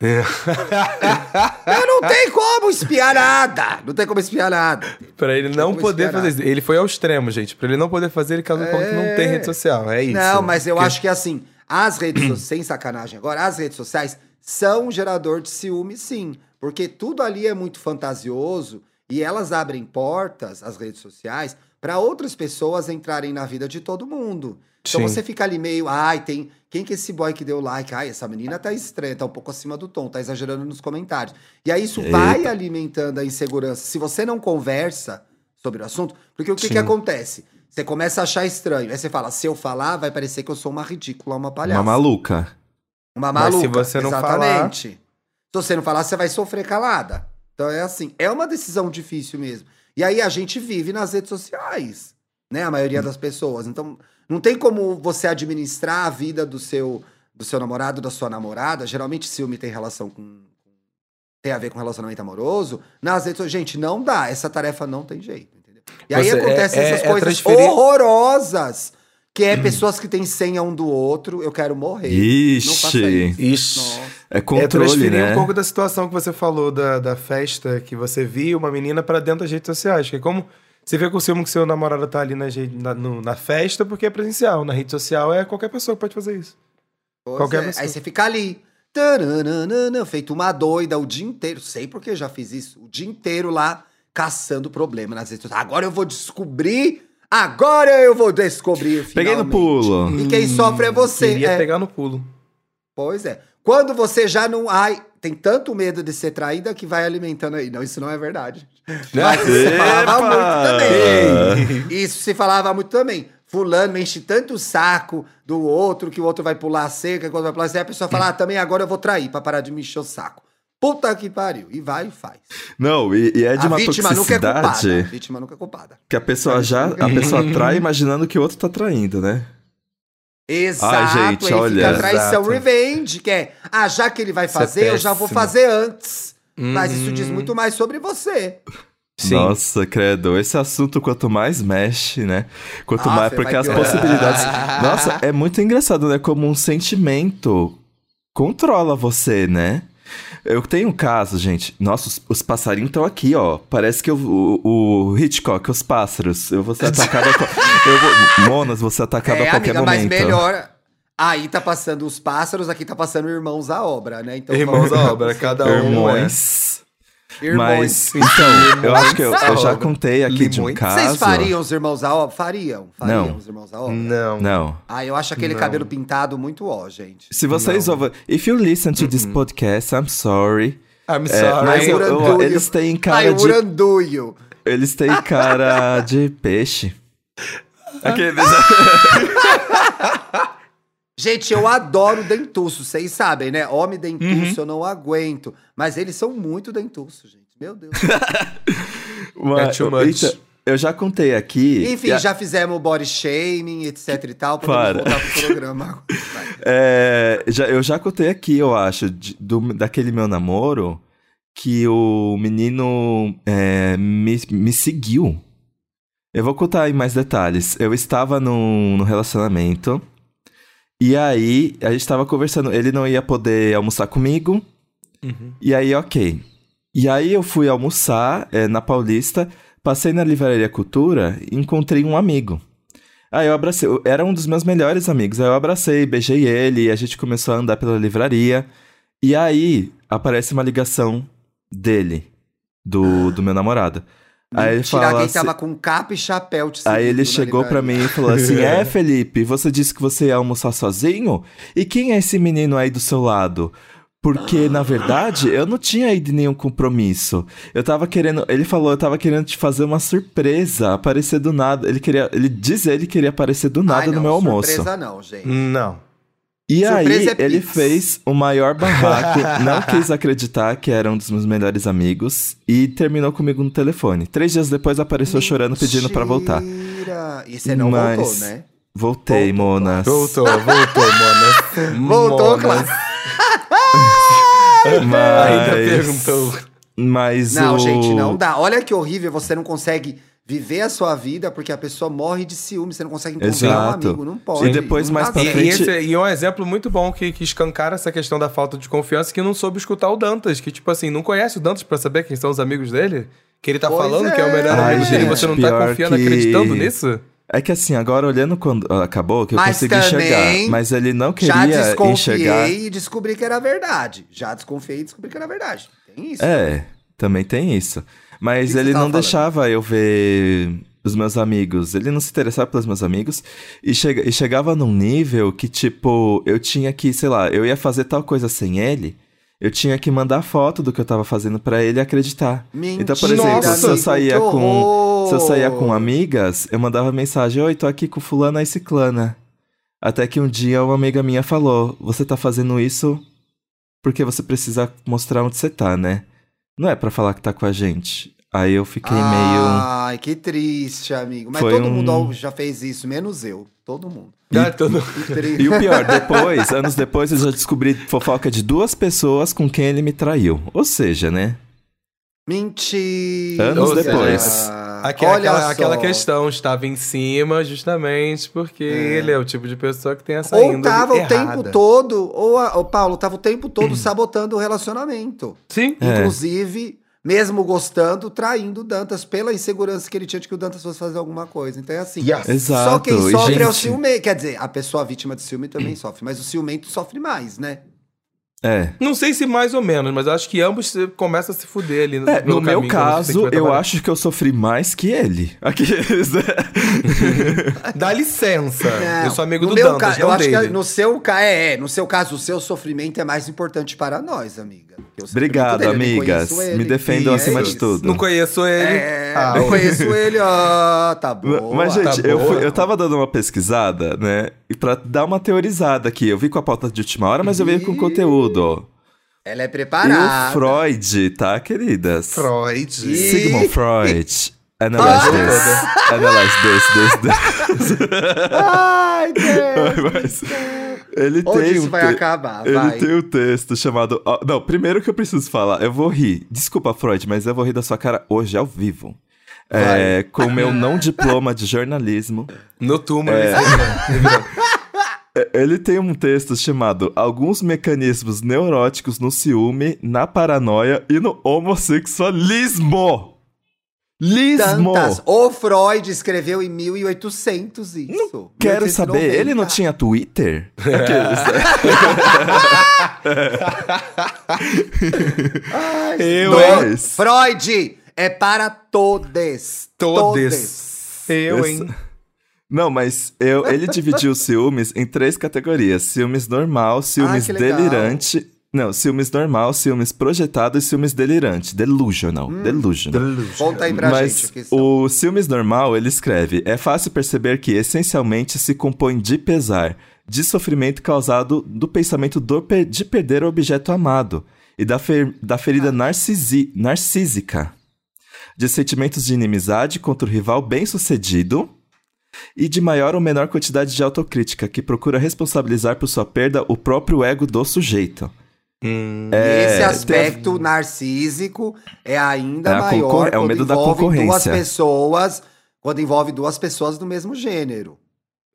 Eu não tenho como espiar nada. Não tem como espiar nada. Pra ele não como poder fazer isso. Ele foi ao extremo, gente. Pra ele não poder fazer, ele casou com alguém que não tem rede social. É isso. Não, mas eu Porque- acho que assim, as redes sociais, sem sacanagem agora, as redes sociais são um gerador de ciúme, sim. Porque tudo ali é muito fantasioso e elas abrem portas, as redes sociais, para outras pessoas entrarem na vida de todo mundo. Então Sim. você fica ali meio, ai, tem. Quem que é esse boy que deu like? Ai, essa menina tá estranha, tá um pouco acima do tom, tá exagerando nos comentários. E aí isso vai Eita. alimentando a insegurança. Se você não conversa sobre o assunto, porque o que, Sim. que acontece? Você começa a achar estranho. Aí você fala, se eu falar, vai parecer que eu sou uma ridícula, uma palhaça. Uma maluca. Uma Mas se maluca. você não Exatamente. Se você não falar, você vai sofrer calada. Então é assim, é uma decisão difícil mesmo. E aí a gente vive nas redes sociais, né? A maioria das pessoas. Então, não tem como você administrar a vida do seu do seu namorado, da sua namorada. Geralmente ciúme tem relação com tem a ver com relacionamento amoroso, nas redes sociais, gente, não dá. Essa tarefa não tem jeito, entendeu? E aí Você- acontecem é- é- essas é coisas transferir- horrorosas, que é pessoas que têm senha um do outro, eu quero morrer. Não faça Ixi. isso. Ixi. Nossa. É É controle, transferir né? um pouco da situação que você falou da, da festa, que você viu uma menina pra dentro das redes sociais. Que é como você vê com o ciúme que seu namorado tá ali rede- na, no- na festa porque é presencial. Na rede social é qualquer pessoa que pode fazer isso. Pois Qualquer é. pessoa. Aí você fica ali, taranana, feito uma doida o dia inteiro. Sei porque já fiz isso. O dia inteiro lá, caçando problema nas redes sociais. Agora eu vou descobrir. Agora eu vou descobrir. Peguei no finalmente. pulo. E quem sofre é você. Queria é. pegar no pulo. Pois é. Quando você já não. Ai, tem tanto medo de ser traída que vai alimentando aí. Não, isso não é verdade. Mas isso se falava muito também. Isso se falava muito também. Fulano enche tanto o saco do outro que o outro vai pular a cerca, quando vai pular a cerca, a pessoa fala: ah, também agora eu vou trair pra parar de me encher o saco. Puta que pariu. E vai e faz. Não, e, e é de a uma vítima nunca é culpada. A toxicidade vítima nunca é culpada. que a pessoa já a pessoa trai imaginando que o outro tá traindo, né? Exato, Ai, gente, aí olha. fica a traição Exato. revenge, que é, ah, já que ele vai é fazer, eu já vou fazer antes. Mas isso diz muito mais sobre você. Sim. Nossa, credo. Esse assunto, quanto mais mexe, né? Quanto Ah, mais. Porque as piorar. possibilidades. Nossa, é muito engraçado, né? Como um sentimento controla você, né? Eu tenho um caso, gente. Nossa, os, os passarinhos estão aqui, ó. Parece que eu- o, o Hitchcock, os pássaros. Eu vou ser atacado. a, eu vou, Monas, vou ser atacado é, a qualquer amiga, mas momento. melhor. Aí tá passando os pássaros, aqui tá passando irmãos à obra, né? Então, Irmãos à obra, cada um. Irmãos. Irmãos. Mas, então, eu acho que eu, eu já Limões. contei aqui de um Limões. caso. Vocês fariam os irmãos à obra? Fariam. Fariam Não. os irmãos à É. obra? Não. Não. Ah, eu acho aquele Não. cabelo pintado muito ó, gente. Se vocês ouvem. If you listen to this podcast, I'm sorry. I'm É, sorry. mas eu- eu- eles têm cara Ai, de. uranduio. Eles têm cara de peixe. Aqueles. Gente, eu adoro dentuço, vocês sabem, né? Homem dentuço Uhum. eu não aguento. Mas eles são muito dentuços, gente. Meu Deus. Uma- É too much. Então, eu já contei aqui. Enfim, a- já fizemos body shaming, etc e tal, pra Para. voltar pro programa. É, já, eu já contei aqui, eu acho, de- do, daquele meu namoro, que o menino é, me, me seguiu. Eu vou contar em mais detalhes. Eu estava no, no relacionamento. E aí, a gente estava conversando. Ele não ia poder almoçar comigo. Uhum. E aí, ok. E aí, eu fui almoçar é, na Paulista. Passei na Livraria Cultura e encontrei um amigo. Aí eu abracei, eu- era um dos meus melhores amigos. Aí eu abracei, beijei ele e a gente começou a andar pela livraria. E aí aparece uma ligação dele, do, do meu namorado. Aí ele Tirar fala quem assim- tava com capa e chapéu te Aí ele na chegou pra livraria. mim e falou assim: É, Felipe, você disse que você ia almoçar sozinho? E quem é esse menino aí do seu lado? Porque, na verdade, eu não tinha ido nenhum compromisso. Eu tava querendo. Ele falou, eu tava querendo te fazer uma surpresa, aparecer do nada. Ele queria. Ele diz ele queria aparecer do nada Ai, no não, meu almoço. Surpresa não, gente. Não. E Surpresa aí, é ele fez o maior barraco, não quis acreditar que era um dos meus melhores amigos e terminou comigo no telefone. Três dias depois apareceu chorando, pedindo pra voltar. Mentira. E você não Mas- voltou, né? Voltei, Voltou, Monas. Voltou, voltou, mano. Voltou, Monas. claro. Ainda Mas, perguntou. mas Não, o... gente, não dá. Olha que horrível, você não consegue viver a sua vida porque a pessoa morre de ciúme, você não consegue encontrar um amigo, não pode. E depois, mais dá pra E, certo. frente- e, esse, e um exemplo muito bom que, que escancara essa questão da falta de confiança que não soube escutar o Dantas, que, tipo assim, não conhece o Dantas pra saber quem são os amigos dele. Que ele tá Pois falando é. que é o melhor Ai, amigo dele e você não tá confiando, que- acreditando nisso? É que assim, agora olhando quando ah, acabou, que eu Mas consegui enxergar. Mas ele não Já queria desconfiei enxergar. e descobri que era verdade. Já desconfiei e descobri que era verdade. Tem isso. É, também tem isso. Mas que ele não falando? deixava eu ver os meus amigos. Ele não se interessava pelos meus amigos. E, chega, e chegava num nível que, tipo, eu tinha que, sei lá, eu ia fazer tal coisa sem ele. Eu tinha que mandar foto do que eu tava fazendo pra ele acreditar. Mentira, então, por exemplo, Nossa, se eu saía com. Se eu saía com amigas, eu mandava mensagem: Oi, tô aqui com fulana e ciclana. Até que um dia uma amiga minha falou: Você tá fazendo isso porque você precisa mostrar onde você tá, né? Não é pra falar que tá com a gente. Aí eu fiquei meio. Ai, que triste, amigo. Mas Foi todo um- mundo já fez isso, menos eu. Todo mundo. Ah, todo- Que triste. E o pior, depois, anos depois, eu já descobri fofoca de duas pessoas com quem ele me traiu. Ou seja, né? Mentira. Anos depois. Aquela, Olha aquela, só. aquela questão estava em cima justamente porque ele é o tipo de pessoa que tem essa Ou índole tava o errada. tempo todo, ou a- o Paulo tava o tempo Hum. todo sabotando o relacionamento. Sim. É. Inclusive, mesmo gostando, traindo o Dantas pela insegurança que ele tinha de que o Dantas fosse fazer alguma coisa. Então é assim. Exato. Só quem sofre é o gente, ciumento. Quer dizer, a pessoa vítima de ciúme também sofre, mas o ciumento sofre mais, né? É. Não sei se mais ou menos, mas eu acho que ambos começam a se fuder ali. É, no meu caso, eu acho que eu sofri mais que ele. Aqueles, né? Dá licença. Não, eu sou amigo no do meu Dantas, ca- Eu acho dele. que no seu é, é, no seu caso, o seu sofrimento é mais importante para nós, amiga. Obrigado, dele, amigas. ele. Me defendam acima é de tudo. Não conheço ele. É, Ah, eu ó. conheço ele, ó, tá bom. Mas, gente, tá eu, fui- eu tava dando uma pesquisada, né? E pra dar uma teorizada aqui. Eu vi com a pauta de última hora, mas eu vi com conteúdo, ó. Ela é E o preparada. Freud, tá, queridas? Freud. Ih. Sigmund Freud. Analyze this. Analyze this, this, this. Ai, Deus. Mas ele Onde tem isso um vai te- acabar? Ele Vai. tem um texto chamado. não, primeiro que eu preciso falar, eu vou rir. Desculpa, Freud, mas eu vou rir da sua cara hoje ao vivo. É, com o meu não diploma de jornalismo. No túmulo. É. se- Ele tem um texto chamado Alguns mecanismos neuróticos no ciúme, na paranoia e no homossexualismo. Lismo! Tantas. O Freud escreveu em 1800 isso. Quero 1890. saber, ele não tinha Twitter? Ai, Eu, do- hein? Freud é para todes. Todes. Eu, hein? Não, mas eu, ele dividiu os ciúmes em três categorias: ciúmes normal, ciúmes Ah, que legal. delirante. Não, ciúmes normal, ciúmes projetado e ciúmes delirante. Delusional. Hum. Delusional. Conta aí pra Mas gente são. o ciúmes normal, ele escreve: é fácil perceber que essencialmente se compõe de pesar, de sofrimento causado do pensamento do per- de perder o objeto amado e da, fer- da ferida narcisi- narcísica, de sentimentos de inimizade contra o rival bem-sucedido e de maior ou menor quantidade de autocrítica que procura responsabilizar por sua perda o próprio ego do sujeito. Hum. Esse é, aspecto narcísico é ainda É maior é o quando medo da envolve duas concorrência. pessoas, quando envolve duas pessoas do mesmo gênero.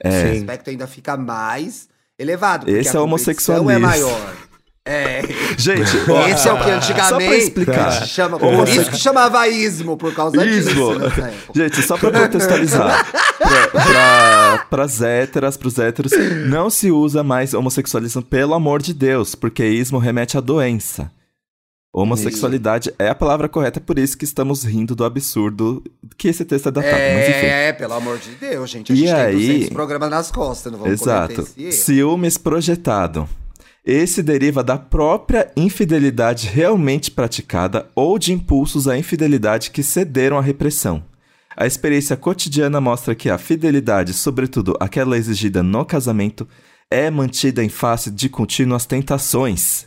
É. Esse aspecto ainda fica mais elevado. porque Esse a é competição homossexualismo. é maior. É. Gente, ó, Esse é o que Só antigamente explicar. chama, por isso que chamava ismo, por causa Ismo. disso. Gente, só pra contextualizar. pra, pra, pras héteras, pros héteros, não se usa mais homossexualismo, pelo amor de Deus, porque ismo remete à doença. Homossexualidade é a palavra correta, por isso que estamos rindo do absurdo que esse texto é datado. Mas enfim. É, pelo amor de Deus, gente. A E gente tem aí- 200 programas nas costas, não vamos Exato. Ciúmes projetado. Esse deriva da própria infidelidade realmente praticada ou de impulsos à infidelidade que cederam à repressão. A experiência cotidiana mostra que a fidelidade, sobretudo aquela exigida no casamento, é mantida em face de contínuas tentações.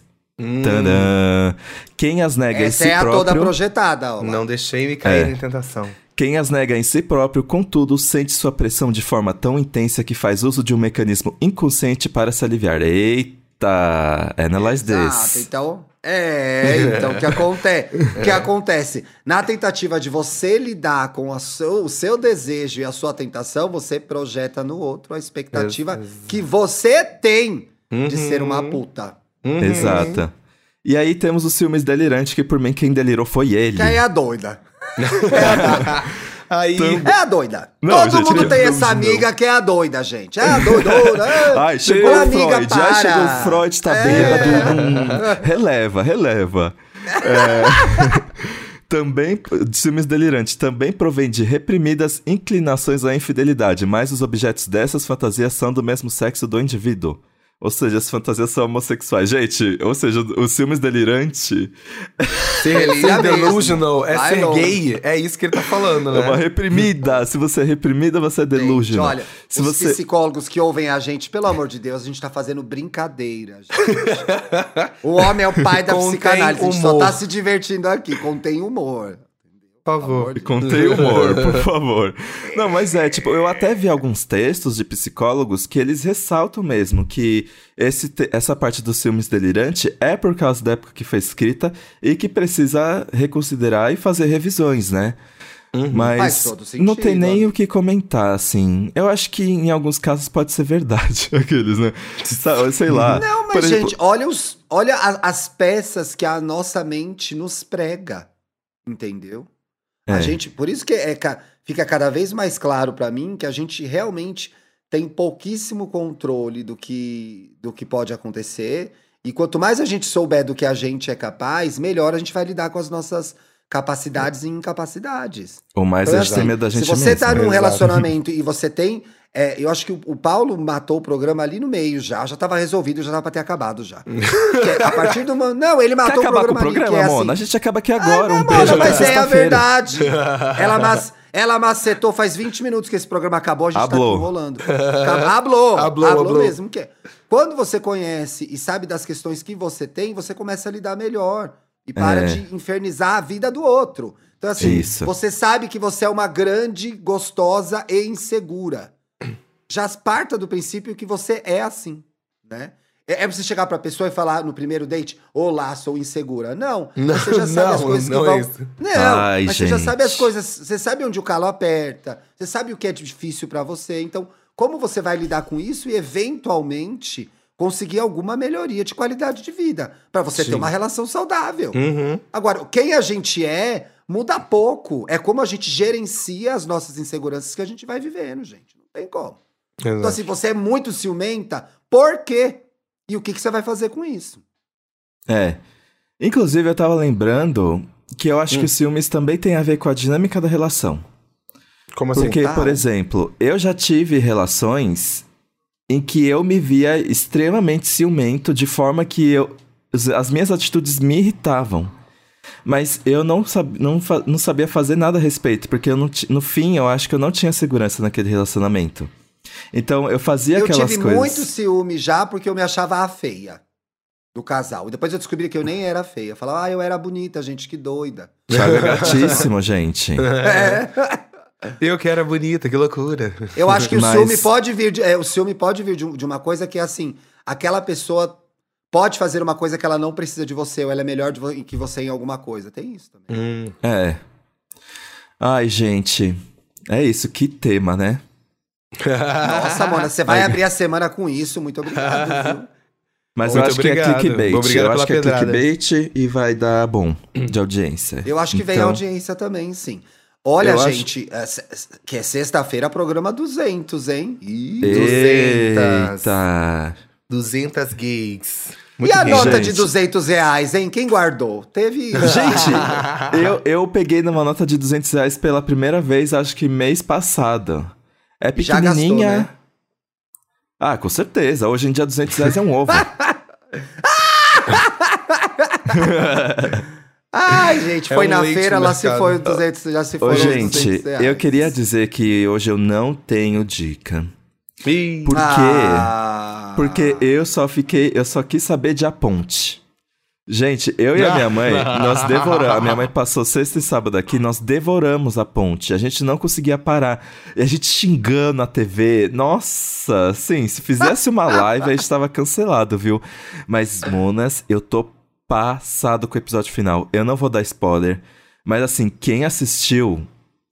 Tadã! Quem as nega em Essa si é a toda próprio, projetada, ó. Não deixei me cair É. em tentação. quem as nega em si próprio, contudo, sente sua pressão de forma tão intensa que faz uso de um mecanismo inconsciente para se aliviar. Eita! Analyze Exato, this. então. É, então o que acontece? O que acontece? Na tentativa de você lidar com a seu- o seu desejo e a sua tentação, você projeta no outro a expectativa Ex- que você tem de Uhum. ser uma puta. Uhum. Exata. E aí temos os ciúmes delirantes, que por mim quem delirou foi ele. Que aí é a doida. Aí. É a doida. Não, Todo gente, mundo tem essa amiga que é a doida, gente. É a doidona. é. Ai, chegou o amiga, Freud. Ai, para. chegou o Freud, tá É. bêbado. Hum, releva, releva. É. Também, ciúmes delirantes também provém de reprimidas inclinações à infidelidade, mas os objetos dessas fantasias são do mesmo sexo do indivíduo. Ou seja, as fantasias são homossexuais. Gente, ou seja, o ciúmes delirante Ser, delusional é ser longe. gay. É isso que ele tá falando, é uma né? reprimida. Se você é reprimida, você é Gente, delusional. olha, Se os você... psicólogos que ouvem a gente, pelo amor de Deus, a gente tá fazendo brincadeira, gente. o homem é o pai da Contém psicanálise, a gente só tá se divertindo aqui, contém humor. Por favor. Contei humor, por favor. Não, mas é, tipo, eu até vi alguns textos de psicólogos que eles ressaltam mesmo que esse essa parte dos filmes delirante é por causa da época que foi escrita e que precisa reconsiderar e fazer revisões, né? Faz Mas todo não tem sentido, nem o que comentar, assim. Eu acho que em alguns casos pode ser verdade, aqueles, né? Sei lá. Não, mas, exemplo, gente, olha, os, olha a- as peças que a nossa mente nos prega. Entendeu? A É. gente, por isso que é, ca- fica cada vez mais claro pra mim que a gente realmente tem pouquíssimo controle do que, do que pode acontecer. E quanto mais a gente souber do que a gente é capaz, melhor a gente vai lidar com as nossas capacidades e incapacidades. O mais Então, a gente tem assim, medo da gente Se você mesmo. tá num relacionamento e você tem. é, eu acho que o, o Paulo matou o programa ali no meio já, já tava resolvido, já tava pra ter acabado já. Porque a partir do. Não, ele Quer matou o acabar com programa, o programa, ali, que é Mona? A assim, gente acaba aqui agora. Ai, um não, beijo Mona, mas é a verdade. ela, mas, ela macetou faz 20 minutos que esse programa acabou, a gente Hablou. tá aqui enrolando. Hablou, Hablou, hablou, mesmo. Que é. Quando você conhece e sabe das questões que você tem, você começa a lidar melhor. E para É. de infernizar a vida do outro. Então, assim, Isso. você sabe que você é uma grande, gostosa e insegura. Já parta do princípio que você é assim, né? É, é você chegar pra pessoa e falar no primeiro date, olá, sou insegura. Não, Não, você já sabe as não, coisas que não é vão... isso. Não, Ai, mas você já gente. sabe as coisas, você sabe onde o calo aperta, você sabe o que é difícil pra você. Então, como você vai lidar com isso e eventualmente conseguir alguma melhoria de qualidade de vida Pra você ter Sim. uma relação saudável. Uhum. Agora, quem a gente é muda pouco. É como a gente gerencia as nossas inseguranças que a gente vai vivendo, gente. Não tem como. Então, Exato. assim, você é muito ciumenta, por quê? E o que, que você vai fazer com isso? É. Inclusive, eu tava lembrando que eu acho Hum. que os ciúmes também tem a ver com a dinâmica da relação. Como assim? Porque, Tá. por exemplo, eu já tive relações em que eu me via extremamente ciumento, de forma que eu, as- as minhas atitudes me irritavam. Mas eu não, sab, não, não sabia fazer nada a respeito, porque eu não no fim eu acho que eu não tinha segurança naquele relacionamento. Então eu fazia eu aquelas tive coisas. muito ciúme já porque eu me achava a feia do casal. E depois eu descobri que eu nem era feia. Eu falava, ah, eu era bonita, gente, que doida. Thiago é gatíssimo, gente. É. Eu que era bonita, que loucura. Eu acho que o Mas- ciúme pode vir de, é, o ciúme pode vir de, de uma coisa que é assim, aquela pessoa pode fazer uma coisa que ela não precisa de você, ou ela é melhor de vo- que você em alguma coisa. Tem isso também. Hum. É. Ai, gente. É isso, que tema, né? Nossa, Mona, você vai abrir a semana com isso. Muito obrigado, viu? Mas Muito eu acho obrigado. que é clickbait. Obrigado eu acho que é pedrada. clickbait e vai dar bom de audiência. Eu acho que vem Então, audiência também, sim. Olha, Eu acho- gente, é, se- que é sexta-feira, programa 200, hein? Ih, Eita! 200 gigs. e a nota de gente. 200 reais, hein? Quem guardou? Teve... Gente, eu, eu peguei numa nota de 200 reais pela primeira vez, acho que mês passado. É Já gastou, pequenininha. né? Ah, com certeza. Hoje em dia 200 reais é um ovo. Ai, gente, É foi um na feira, lá se foi 200, já se Ô, foram os gente, 200 reais. eu queria dizer que hoje eu não tenho dica. Ih, Por quê? Ah. Porque eu só fiquei, eu só quis saber de A Ponte. Gente, eu e a minha mãe, nós devoramos. A minha mãe passou sexta e sábado aqui, nós devoramos a ponte. A gente não conseguia parar. E a gente xingando a TV. Nossa, sim, se fizesse uma live, a gente tava cancelado, viu? Mas, Monas, eu tô passado com o episódio final. Eu não vou dar spoiler. Mas assim, quem assistiu,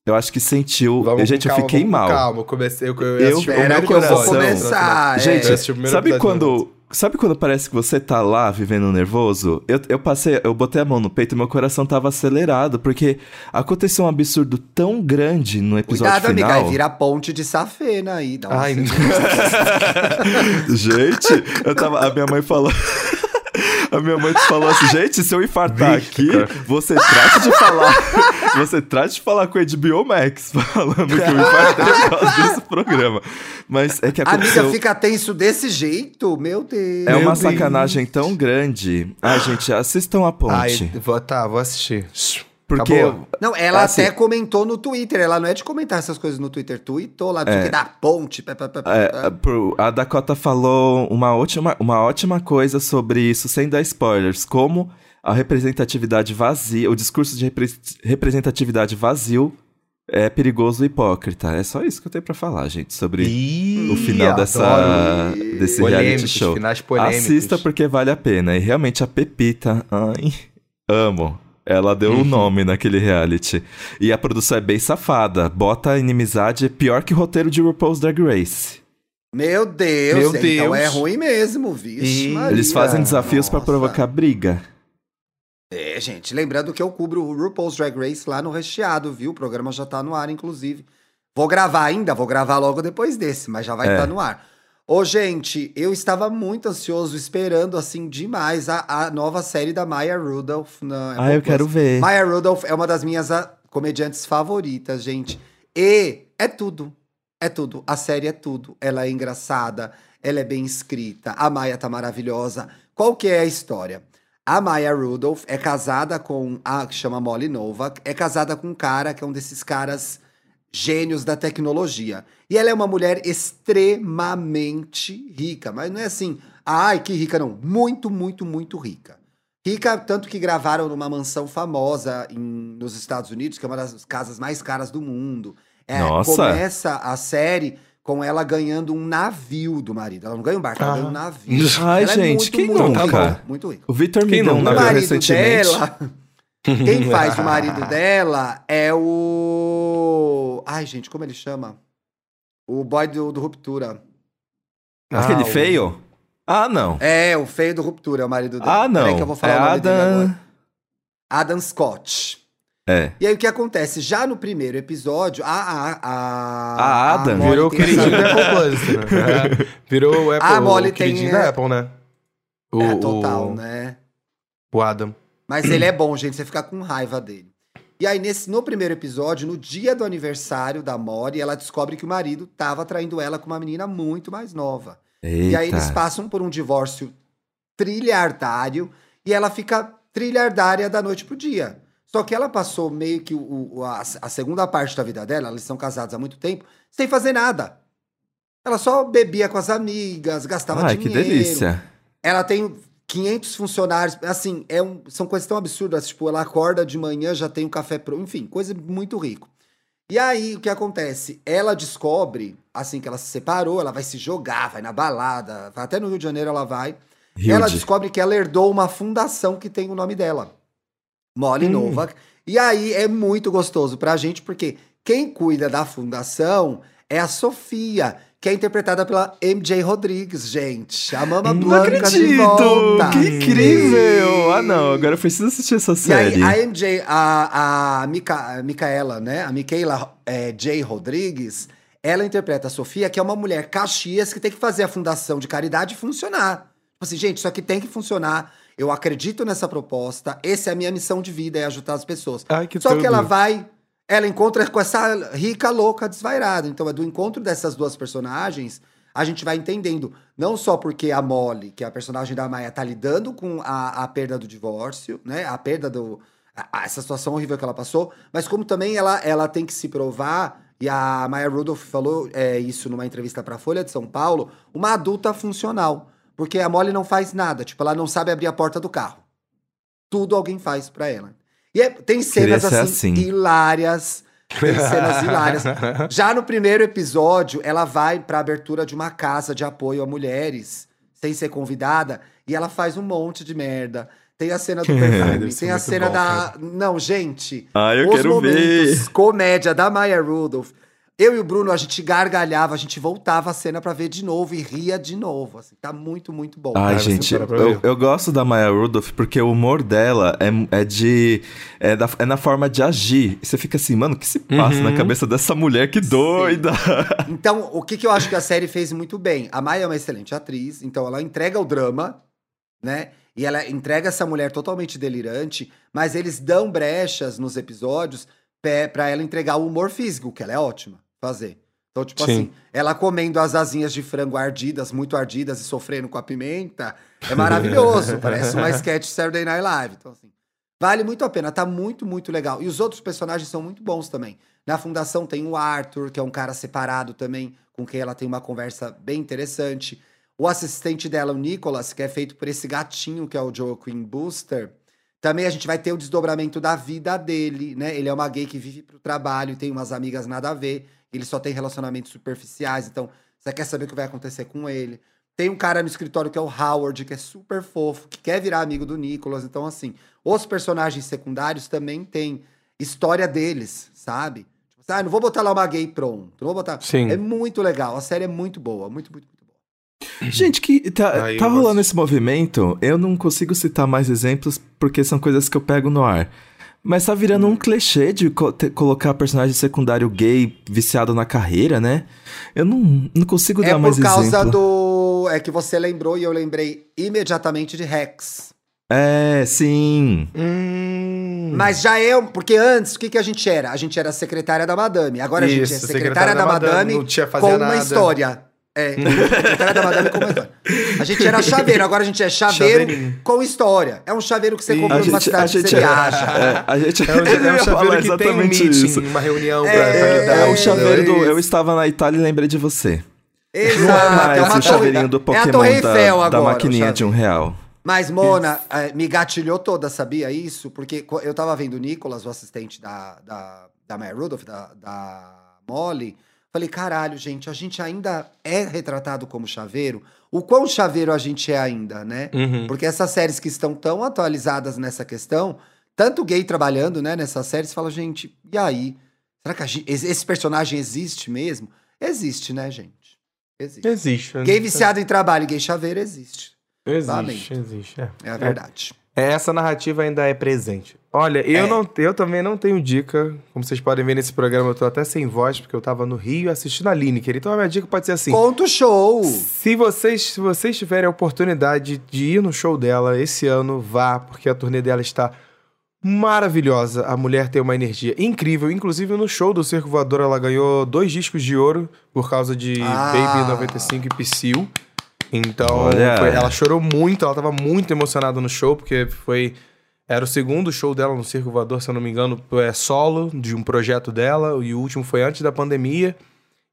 eu acho que sentiu. vamos gente, com eu calma, fiquei mal. Calma, eu comecei. Eu, eu, Eu- o meu que eu vou coração- começar. Gente, é. O primeiro sabe quando. Sabe quando parece que você tá lá vivendo nervoso? Eu, eu passei, eu botei a mão no peito e meu coração tava acelerado, porque aconteceu um absurdo tão grande no episódio Cuidado, amiga, final. aí vira ponte de safena aí. Dá Ai, Gente, eu tava. A minha mãe falou. A minha mãe falou assim, gente, se eu infartar Vixe, aqui, cara. você trate de falar. Você trate de falar com a HBO Max, falando que eu infartei por causa desse programa. Mas é que aconteceu. Amiga, fica tenso desse jeito? Meu Deus. É Meu uma Deus. sacanagem tão grande. Ai, gente, assistam a ponte. Ai, vou, tá, vou assistir. Porque acabou. Não, ela Assim- até comentou no Twitter. Ela não é de comentar essas coisas no Twitter. Tweetou lá, é. que da ponte. pá, pá, pá, pá, é, pro- a Dakota falou uma ótima, uma ótima coisa sobre isso, sem dar spoilers. Como a representatividade vazia, o discurso de repre representatividade vazio é perigoso e hipócrita. É só isso que eu tenho para falar, gente, sobre Ih, o final dessa, desse reality show. finais polêmicos. Assista porque vale a pena. E realmente a Pepita, ai, amo. Ela deu o Uhum. nome naquele reality. E a produção é bem safada. Bota a inimizade pior que roteiro de RuPaul's Drag Race. Meu Deus, Meu então Deus. é ruim mesmo, vixe Maria. Eles fazem desafios pra Nossa. provocar briga. É, gente, lembrando que eu cubro o RuPaul's Drag Race lá no Recheado, viu? O programa já tá no ar, inclusive. Vou gravar ainda, vou gravar logo depois desse, mas já vai É. estar no ar. Ô, gente, eu estava muito ansioso, esperando, assim, demais a, a nova série da Maya Rudolph na Apple Ah, eu Plus. quero ver. Maya Rudolph é uma das minhas ah, comediantes favoritas, gente. E é tudo. É tudo. A série é tudo. Ela é engraçada, ela é bem escrita. A Maya tá maravilhosa. Qual que é a história? A Maya Rudolph é casada com a que chama Molly Novak, é casada com um cara que é um desses caras gênios da tecnologia. E ela é uma mulher extremamente rica, mas não é assim, ai, que rica não, muito, muito, muito rica. Rica, tanto que gravaram numa mansão famosa em- nos Estados Unidos, que é uma das casas mais caras do mundo. É, Nossa! Começa a série com ela ganhando um navio do marido. Ela não ganha um barco, ela Ah. ganha um navio. Ai, Ela é gente, muito, quem muito nunca? rica, muito rica. O Victor me Quem deu um navio recentemente. dela. Quem faz o marido dela é o. Ai, gente, como ele chama? O boy do, do Ruptura. Aquele Ah, o- feio? Ah, não. É, o feio do Ruptura é o marido dela. Ah, não. Peraí que eu vou falar é o nome dele Adam... agora. Adam Scott. É. E aí o que acontece? Já no primeiro episódio, a. A, a, A Adam Molly Virou o queridinho da Apple Plus, né? É. Virou o Apple, A Molly o queridinho tem, é- da Apple, né? O, É, total, o, né? o Adam. Mas ele é bom, gente, você fica com raiva dele. E aí, nesse, no primeiro episódio, no dia do aniversário da Mori, ela descobre que o marido tava traindo ela com uma menina muito mais nova. Eita. E aí eles passam por um divórcio trilhardário e ela fica trilhardária da noite pro dia. Só que ela passou meio que o, o- a, a segunda parte da vida dela, eles são casados há muito tempo, sem fazer nada. Ela só bebia com as amigas, gastava Ai, que dinheiro. delícia. Ela tem 500 funcionários, assim, é um- são coisas tão absurdas, tipo, ela acorda de manhã, já tem um café pronto, enfim, coisa muito rico. E aí, o que acontece? Ela descobre, assim que ela se separou, ela vai se jogar, vai na balada, vai até no Rio de Janeiro ela vai. Ela Hilde. descobre que ela herdou uma fundação que tem o nome dela. Molly Hum. Novak. E aí é muito gostoso pra gente, porque quem cuida da fundação é a Sofia, que é interpretada pela MJ Rodrigues, gente. A Mama Não Blanca de volta. Que incrível! Ah, não. Agora eu preciso assistir essa E série. aí, a MJ, a, a, Mica, a Micaela, né? A Micaela é, J. Rodrigues, ela interpreta a Sofia, que é uma mulher caxias que tem que fazer a fundação de caridade funcionar. Tipo assim, gente, isso aqui tem que funcionar. Eu acredito nessa proposta. Essa é a minha missão de vida, é ajudar as pessoas. Ai, que Só tudo. que ela vai. Ela encontra com essa rica louca desvairada. Então, é do encontro dessas duas personagens, a gente vai entendendo. Não só porque a Molly, que é a personagem da Maia, tá lidando com a, a perda do divórcio, né? A perda do. a- a- essa situação horrível que ela passou, mas como também ela, ela tem que se provar. E a Maya Rudolph falou é, isso numa entrevista pra Folha de São Paulo, uma adulta funcional. Porque a Molly não faz nada, tipo, ela não sabe abrir a porta do carro. Tudo alguém faz pra ela. E é- tem cenas assim, assim. hilárias. Tem cenas hilárias. Já no primeiro episódio, ela vai pra abertura de uma casa de apoio a mulheres, sem ser convidada, e ela faz um monte de merda. Tem a cena do perfume, tem a cena bom, da. Não, gente. Ah, eu os quero momentos ver. comédia da Maya Rudolph. Eu e o Bruno, a gente gargalhava, a gente voltava a cena pra ver de novo e ria de novo. Assim, tá muito, muito bom. Ai, gente, para eu, eu gosto da Maya Rudolph porque o humor dela é, é de. É, da- é na forma de agir. E você fica assim, mano, o que se passa Uhum. na cabeça dessa mulher? Que doida! Então, o que, que eu acho que a série fez muito bem? A Maia é uma excelente atriz, então ela entrega o drama, né? E ela entrega essa mulher totalmente delirante, mas eles dão brechas nos episódios pra ela entregar o humor físico, que ela é ótima fazer. Então, tipo Sim. assim, ela comendo as asinhas de frango ardidas, muito ardidas e sofrendo com a pimenta, é maravilhoso. parece uma sketch Saturday Night Live. Então, assim, vale muito a pena, tá muito, muito legal. E os outros personagens são muito bons também. Na fundação tem o Arthur, que é um cara separado também, com quem ela tem uma conversa bem interessante. O assistente dela, o Nicholas, que é feito por esse gatinho que é o Joaquin Booster, Também a gente vai ter o desdobramento da vida dele, né? Ele é uma gay que vive pro trabalho, tem umas amigas nada a ver, ele só tem relacionamentos superficiais, então você quer saber o que vai acontecer com ele. Tem um cara no escritório que é o Howard, que é super fofo, que quer virar amigo do Nicholas. Então, assim, os personagens secundários também têm história deles, sabe? Tipo, ah, não vou botar lá uma gay pronto. Não vou botar. Sim. É muito legal. A série é muito boa. Muito, muito. Gente, que tá, Aí tá rolando gosto. esse movimento. Eu não consigo citar mais exemplos porque são coisas que eu pego no ar. Mas tá virando um clichê de co- colocar personagem secundário gay viciado na carreira, né? Eu não, não consigo É dar mais por causa exemplo. do. É que você lembrou e eu lembrei imediatamente de Rex. É, sim. Hum. Mas já é. Porque antes, o que, que a gente era? A gente era secretária da Madame. Agora a gente é Isso, secretária, da, Madame, não tinha com fazia uma nada. história. É, secretária da Madame com uma história. A gente era chaveiro, agora a gente é chaveiro com história. É um chaveiro que você compra A numa cidade que você é, viaja. é, a gente É um, é um chaveiro que tem um exatamente meeting, isso. uma reunião pra, É, pra. É o É, chaveiro do. Eu estava na Itália e lembrei de você. Exato. Não é mais é uma o chaveirinho do É a Pokémon Torre Eiffel da, agora. da maquininha de um real. Mas, Mona, me gatilhou toda, sabia isso? Porque eu tava vendo o Nicolas, o assistente da, da, da Maya Rudolph, da, da Molly. Falei, caralho, gente, a gente ainda é retratado como chaveiro? O quão chaveiro a gente é ainda, né? Uhum. Porque essas séries que estão tão atualizadas nessa questão, tanto gay trabalhando, né, nessas séries, fala, gente, e aí? Será que gente- esse personagem existe mesmo? Existe, né, gente? Existe. Existe. Gay viciado em trabalho e gay chaveiro existe. Existe, Lamento. existe. É. É a verdade. É, Essa narrativa ainda é presente. Olha, eu, É. não, eu também não tenho dica. Como vocês podem ver nesse programa, eu tô até sem voz, porque eu tava no Rio assistindo a Lineker. Então a minha dica pode ser assim. Conta o show. Se vocês, se vocês tiverem a oportunidade de ir no show dela esse ano, vá, porque a turnê dela está maravilhosa. A mulher tem uma energia incrível. Inclusive, no show do Circo Voador, ela ganhou dois discos de ouro por causa de Ah. Baby 95 e Psyll. Então, Olha. foi- ela chorou muito, ela tava muito emocionada no show, porque foi. Era o segundo show dela no Circo Voador, se eu não me engano, é solo de um projeto dela, e o último foi antes da pandemia.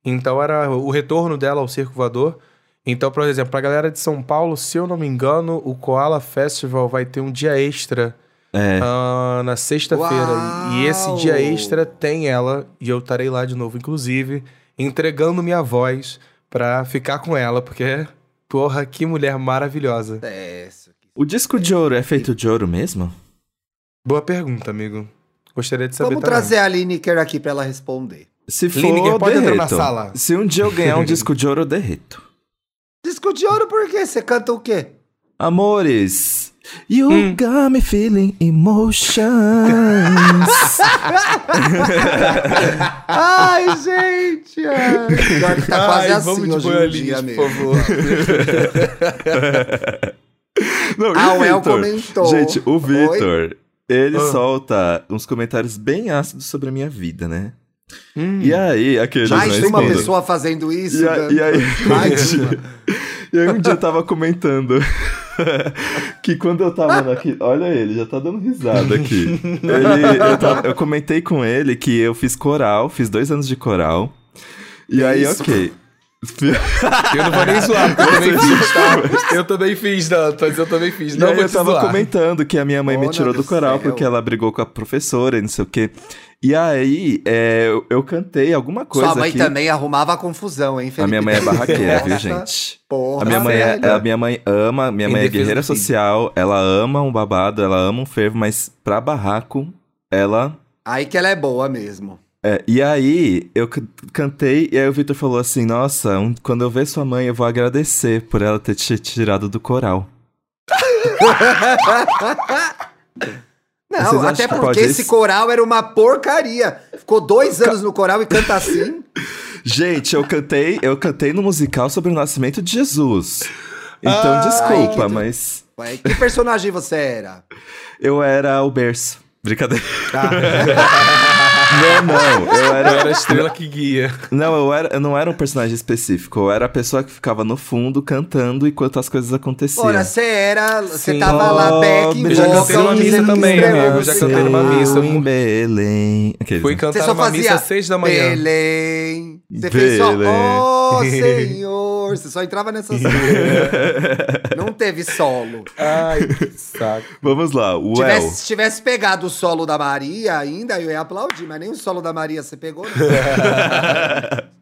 Então era o retorno dela ao Circo Voador. Então, por exemplo, pra galera de São Paulo, se eu não me engano, o Koala Festival vai ter um dia extra É. ah, na sexta-feira. E esse dia extra tem ela, e eu estarei lá de novo, inclusive, entregando minha voz pra ficar com ela, porque, porra, que mulher maravilhosa. É. O disco de ouro é feito de ouro mesmo? Boa pergunta, amigo. Gostaria de saber Vamos também. trazer a Lineker aqui pra ela responder. Se for, Lineker, pode entrar na derreto. sala. Se um dia eu ganhar um disco de ouro, eu derreto. Disco de ouro por quê? Você canta o quê? Amores, you Hum. got me feeling emotions. Ai, gente! ai. Pior que tá quase Ai, assim vamos de hoje em dia por favor. Não, Ah, o El comentou. Gente, o Oi? Vitor, ele Ah. solta uns comentários bem ácidos sobre a minha vida, né? Hum. E aí, aqueles Mais de uma pessoa fazendo isso. E, a- e aí, Mais uma. e aí um dia eu tava comentando que quando eu tava aqui, olha ele, já tá dando risada aqui. Ele- eu, tava- eu comentei com ele que eu fiz coral, fiz dois anos de coral. E aí, Isso. ok. Eu não vou nem zoar, porque eu também fiz, tá? Eu também fiz, Dantas, eu também fiz. Não eu tava zoar. comentando que a minha mãe me tirou do coral céu. porque ela brigou com a professora e não sei o quê. E aí, é, eu, eu cantei alguma coisa Sua mãe aqui. também arrumava confusão, hein, Felipe? A minha mãe é barraqueira, viu, gente? Porra, A minha mãe é, a minha mãe ama, minha Em mãe é guerreira social, ela ama um babado, ela ama um fervo, mas pra barraco, ela Aí que ela é boa mesmo. É, e aí, eu cantei, e aí o Vitor falou assim: Nossa, um- quando eu ver sua mãe, eu vou agradecer por ela ter te tirado do coral. Não, até porque esse coral era uma porcaria. Ficou dois anos no coral e canta assim. Gente, eu cantei, eu cantei no musical sobre o nascimento de Jesus. Então, Ah, desculpa, ai, que- mas Ué, que personagem você era? eu era o berço. Brincadeira. Ah, Não, não, eu eu era. era a estrela que guia. Não, eu, era, eu não era um personagem específico. Eu era a pessoa que ficava no fundo cantando enquanto as coisas aconteciam. Ora, você era. Você tava lá, back, Eu já cantei numa vocal, missa também, amigo, eu já cantei numa missa. Em Belém. Aqueles, Fui? Você cantar só numa missa fazia às seis da manhã. Belém. Você fez só, Belém. oh Senhor. Você só entrava nessa sala. Não teve solo. Ai, que saco. Vamos lá, o El. Tivesse, se tivesse pegado o solo da Maria ainda, eu ia aplaudir, mas nem o solo da Maria você pegou, não.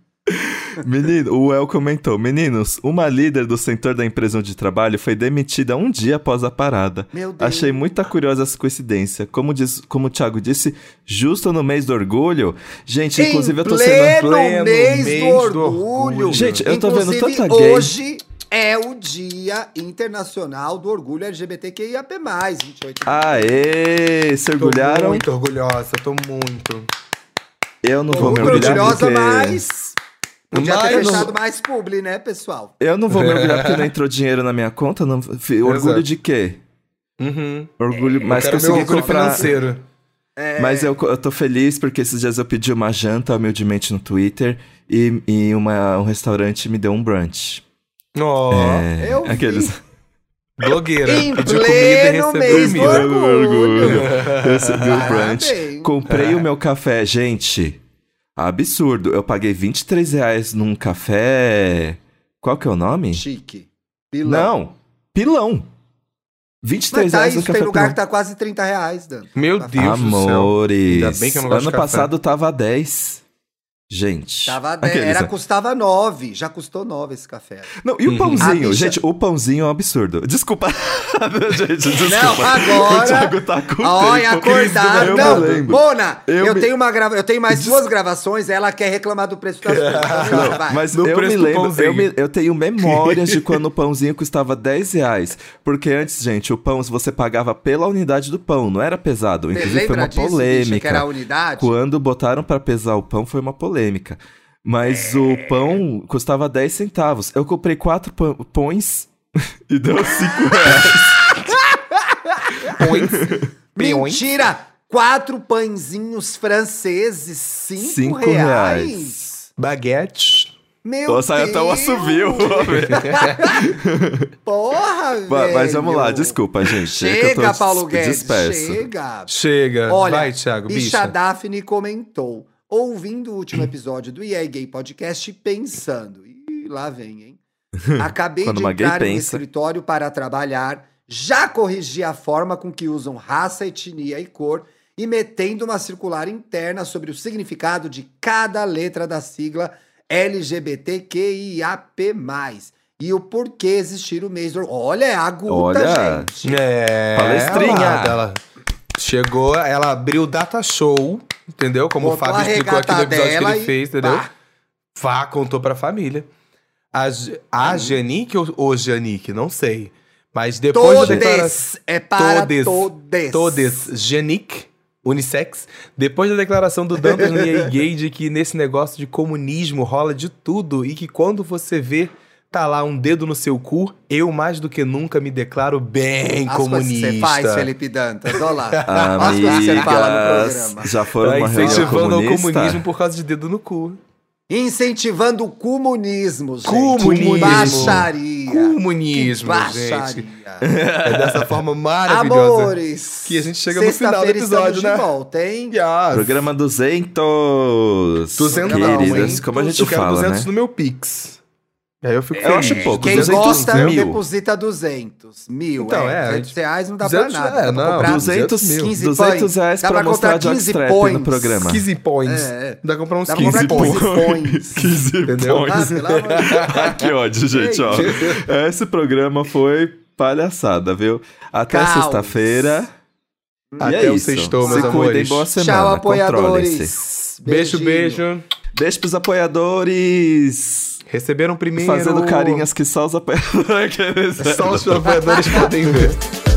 Menino, o El comentou: Meninos, uma líder do setor da empresa onde trabalho foi demitida um dia após a parada. Meu Deus. Achei muita curiosa essa coincidência. Como, diz, como o Thiago disse, justo no mês do orgulho. Gente, inclusive eu tô sendo. pleno, pleno mês, mês do do orgulho. orgulho. Gente, eu tô vendo Inclusive, tanta gay. hoje é o dia internacional do orgulho LGBTQIAP+, 28 Aê! Se Tô orgulharam? muito orgulhosa, tô muito. Eu não Tô vou me orgulhar orgulhosa, porque... mas... Podia ter Mas- fechado mais publi, né, pessoal? Eu não vou me orgulhar porque não entrou dinheiro na minha conta. Não... Orgulho Exato. de quê? Uhum. Orgulho, mas Quero meu consegui orgulho comprar. financeiro. Mas eu, eu tô feliz porque esses dias eu pedi uma janta humildemente no Twitter e, e uma, um restaurante me deu um brunch. Ó, É, eu vi. aqueles. blogueira. Em Pediu comida e pleno recebeu mês do comida. orgulho. Recebi um brunch. Comprei o meu café, gente. Absurdo. Eu paguei 23 reais num café. Qual que é o nome? Chique. Pilão. Não, pilão. 23 Mas tá reais no isso, café tem lugar pilão. que tá quase 30 reais, Dan. Meu Tá Deus do céu. Amores. Ainda bem que eu não gosto ano de café. passado tava 10. Gente. Tava, aqueles, era, né? custava 9. Já custou 9 esse café. Não, e o Uhum. pãozinho? A bicha- Gente, o pãozinho é um absurdo. Desculpa. gente, desculpa. Não, agora- O Thiago tá com Olha, tempo. acordado. Eu Não, me lembro. Mona, eu, Eu me- tenho uma grava... eu tenho mais duas gravações, ela quer reclamar do preço das coisas. Mas eu me lembro, eu, me- eu tenho memórias de quando o pãozinho custava 10 reais. Porque antes, gente, o pão, você pagava pela unidade do pão, não era pesado. Inclusive, foi uma disso, bicha, polêmica. que era a unidade? Quando botaram pra pesar o pão, foi uma polêmica. Mas o pão custava 10 centavos. Eu comprei quatro pã- pães e deu 5 reais. Pões. Mentira! Quatro pãezinhos franceses, cinco, Cinco reais. reais. Baguete. Meu Nossa, Deus! até o assovio. Porra, velho! Mas vamos lá, desculpa, gente. é que eu Chega, tô Paulo Guedes, disperso. chega. Chega. Olha, Vai, Thiago, Bicha bicha. Daphne comentou, ouvindo o último episódio do EA Gay Podcast, pensando. E lá vem, hein? Acabei de entrar no pensa. escritório para trabalhar, já corrigi a forma com que usam raça, etnia e cor e metendo uma circular interna sobre o significado de cada letra da sigla LGBTQIAP+. E o porquê existir o mês do... Olha, é aguda, Olha. gente. É. Palestrinha. Ela, ela chegou, ela abriu o data show, entendeu? Como o Botou a Fábio explicou aqui no episódio que ele e fez, entendeu? pá. Vá, contou pra família. A, a Janique ou o Janique? Não sei. Mas depois da declaração. Todes, é para Todes. todes. Todes, Janique, unissex. Depois da declaração do Dantas no EA Gay de que nesse negócio de comunismo rola de tudo e que quando você vê, tá lá um dedo no seu cu, eu mais do que nunca me declaro bem As coisas que comunista. você faz, Felipe Dantas, olha lá. Olha as coisas que você fala no Amigas, programa. já foram Tá reunião incentivando ao comunista? comunismo por causa de dedo no cu. Incentivando o comunismo, gente. Comunismo. Baixaria. Comunismo, Que baixaria. gente. É dessa forma maravilhosa. Amores. que a gente chega no final do episódio, né? de volta, hein? Yes. Programa 200. 200 Queridas, não, como a hein? gente eu quero fala, 200 né? no meu Pix. Aí eu fico Eu feliz. acho pouco, Quem 200 gosta, mil. deposita 200. Mil, Então, é. é, 200 reais não dá 200 pra nada. é, não, comprar 200, 200 mil. 15 200 reais Dá pra pra mostrar comprar 15 jockstrap no points. programa. 15 points. É, é. Dá pra comprar uns Dá pra comprar 15 15 points. points. 15 Entendeu? Ah, points. de Deus. que ódio, gente, ó. Esse programa foi palhaçada, viu? Até sexta-feira. Até é o isso. sextou, Se meus cuidem, boa semana. Tchau, apoiadores. Beijo, Beijinho. beijo. Beijo pros apoiadores. Receberam primeiro. Fazendo carinhas que só os apoiadores. Só os apoiadores podem ver.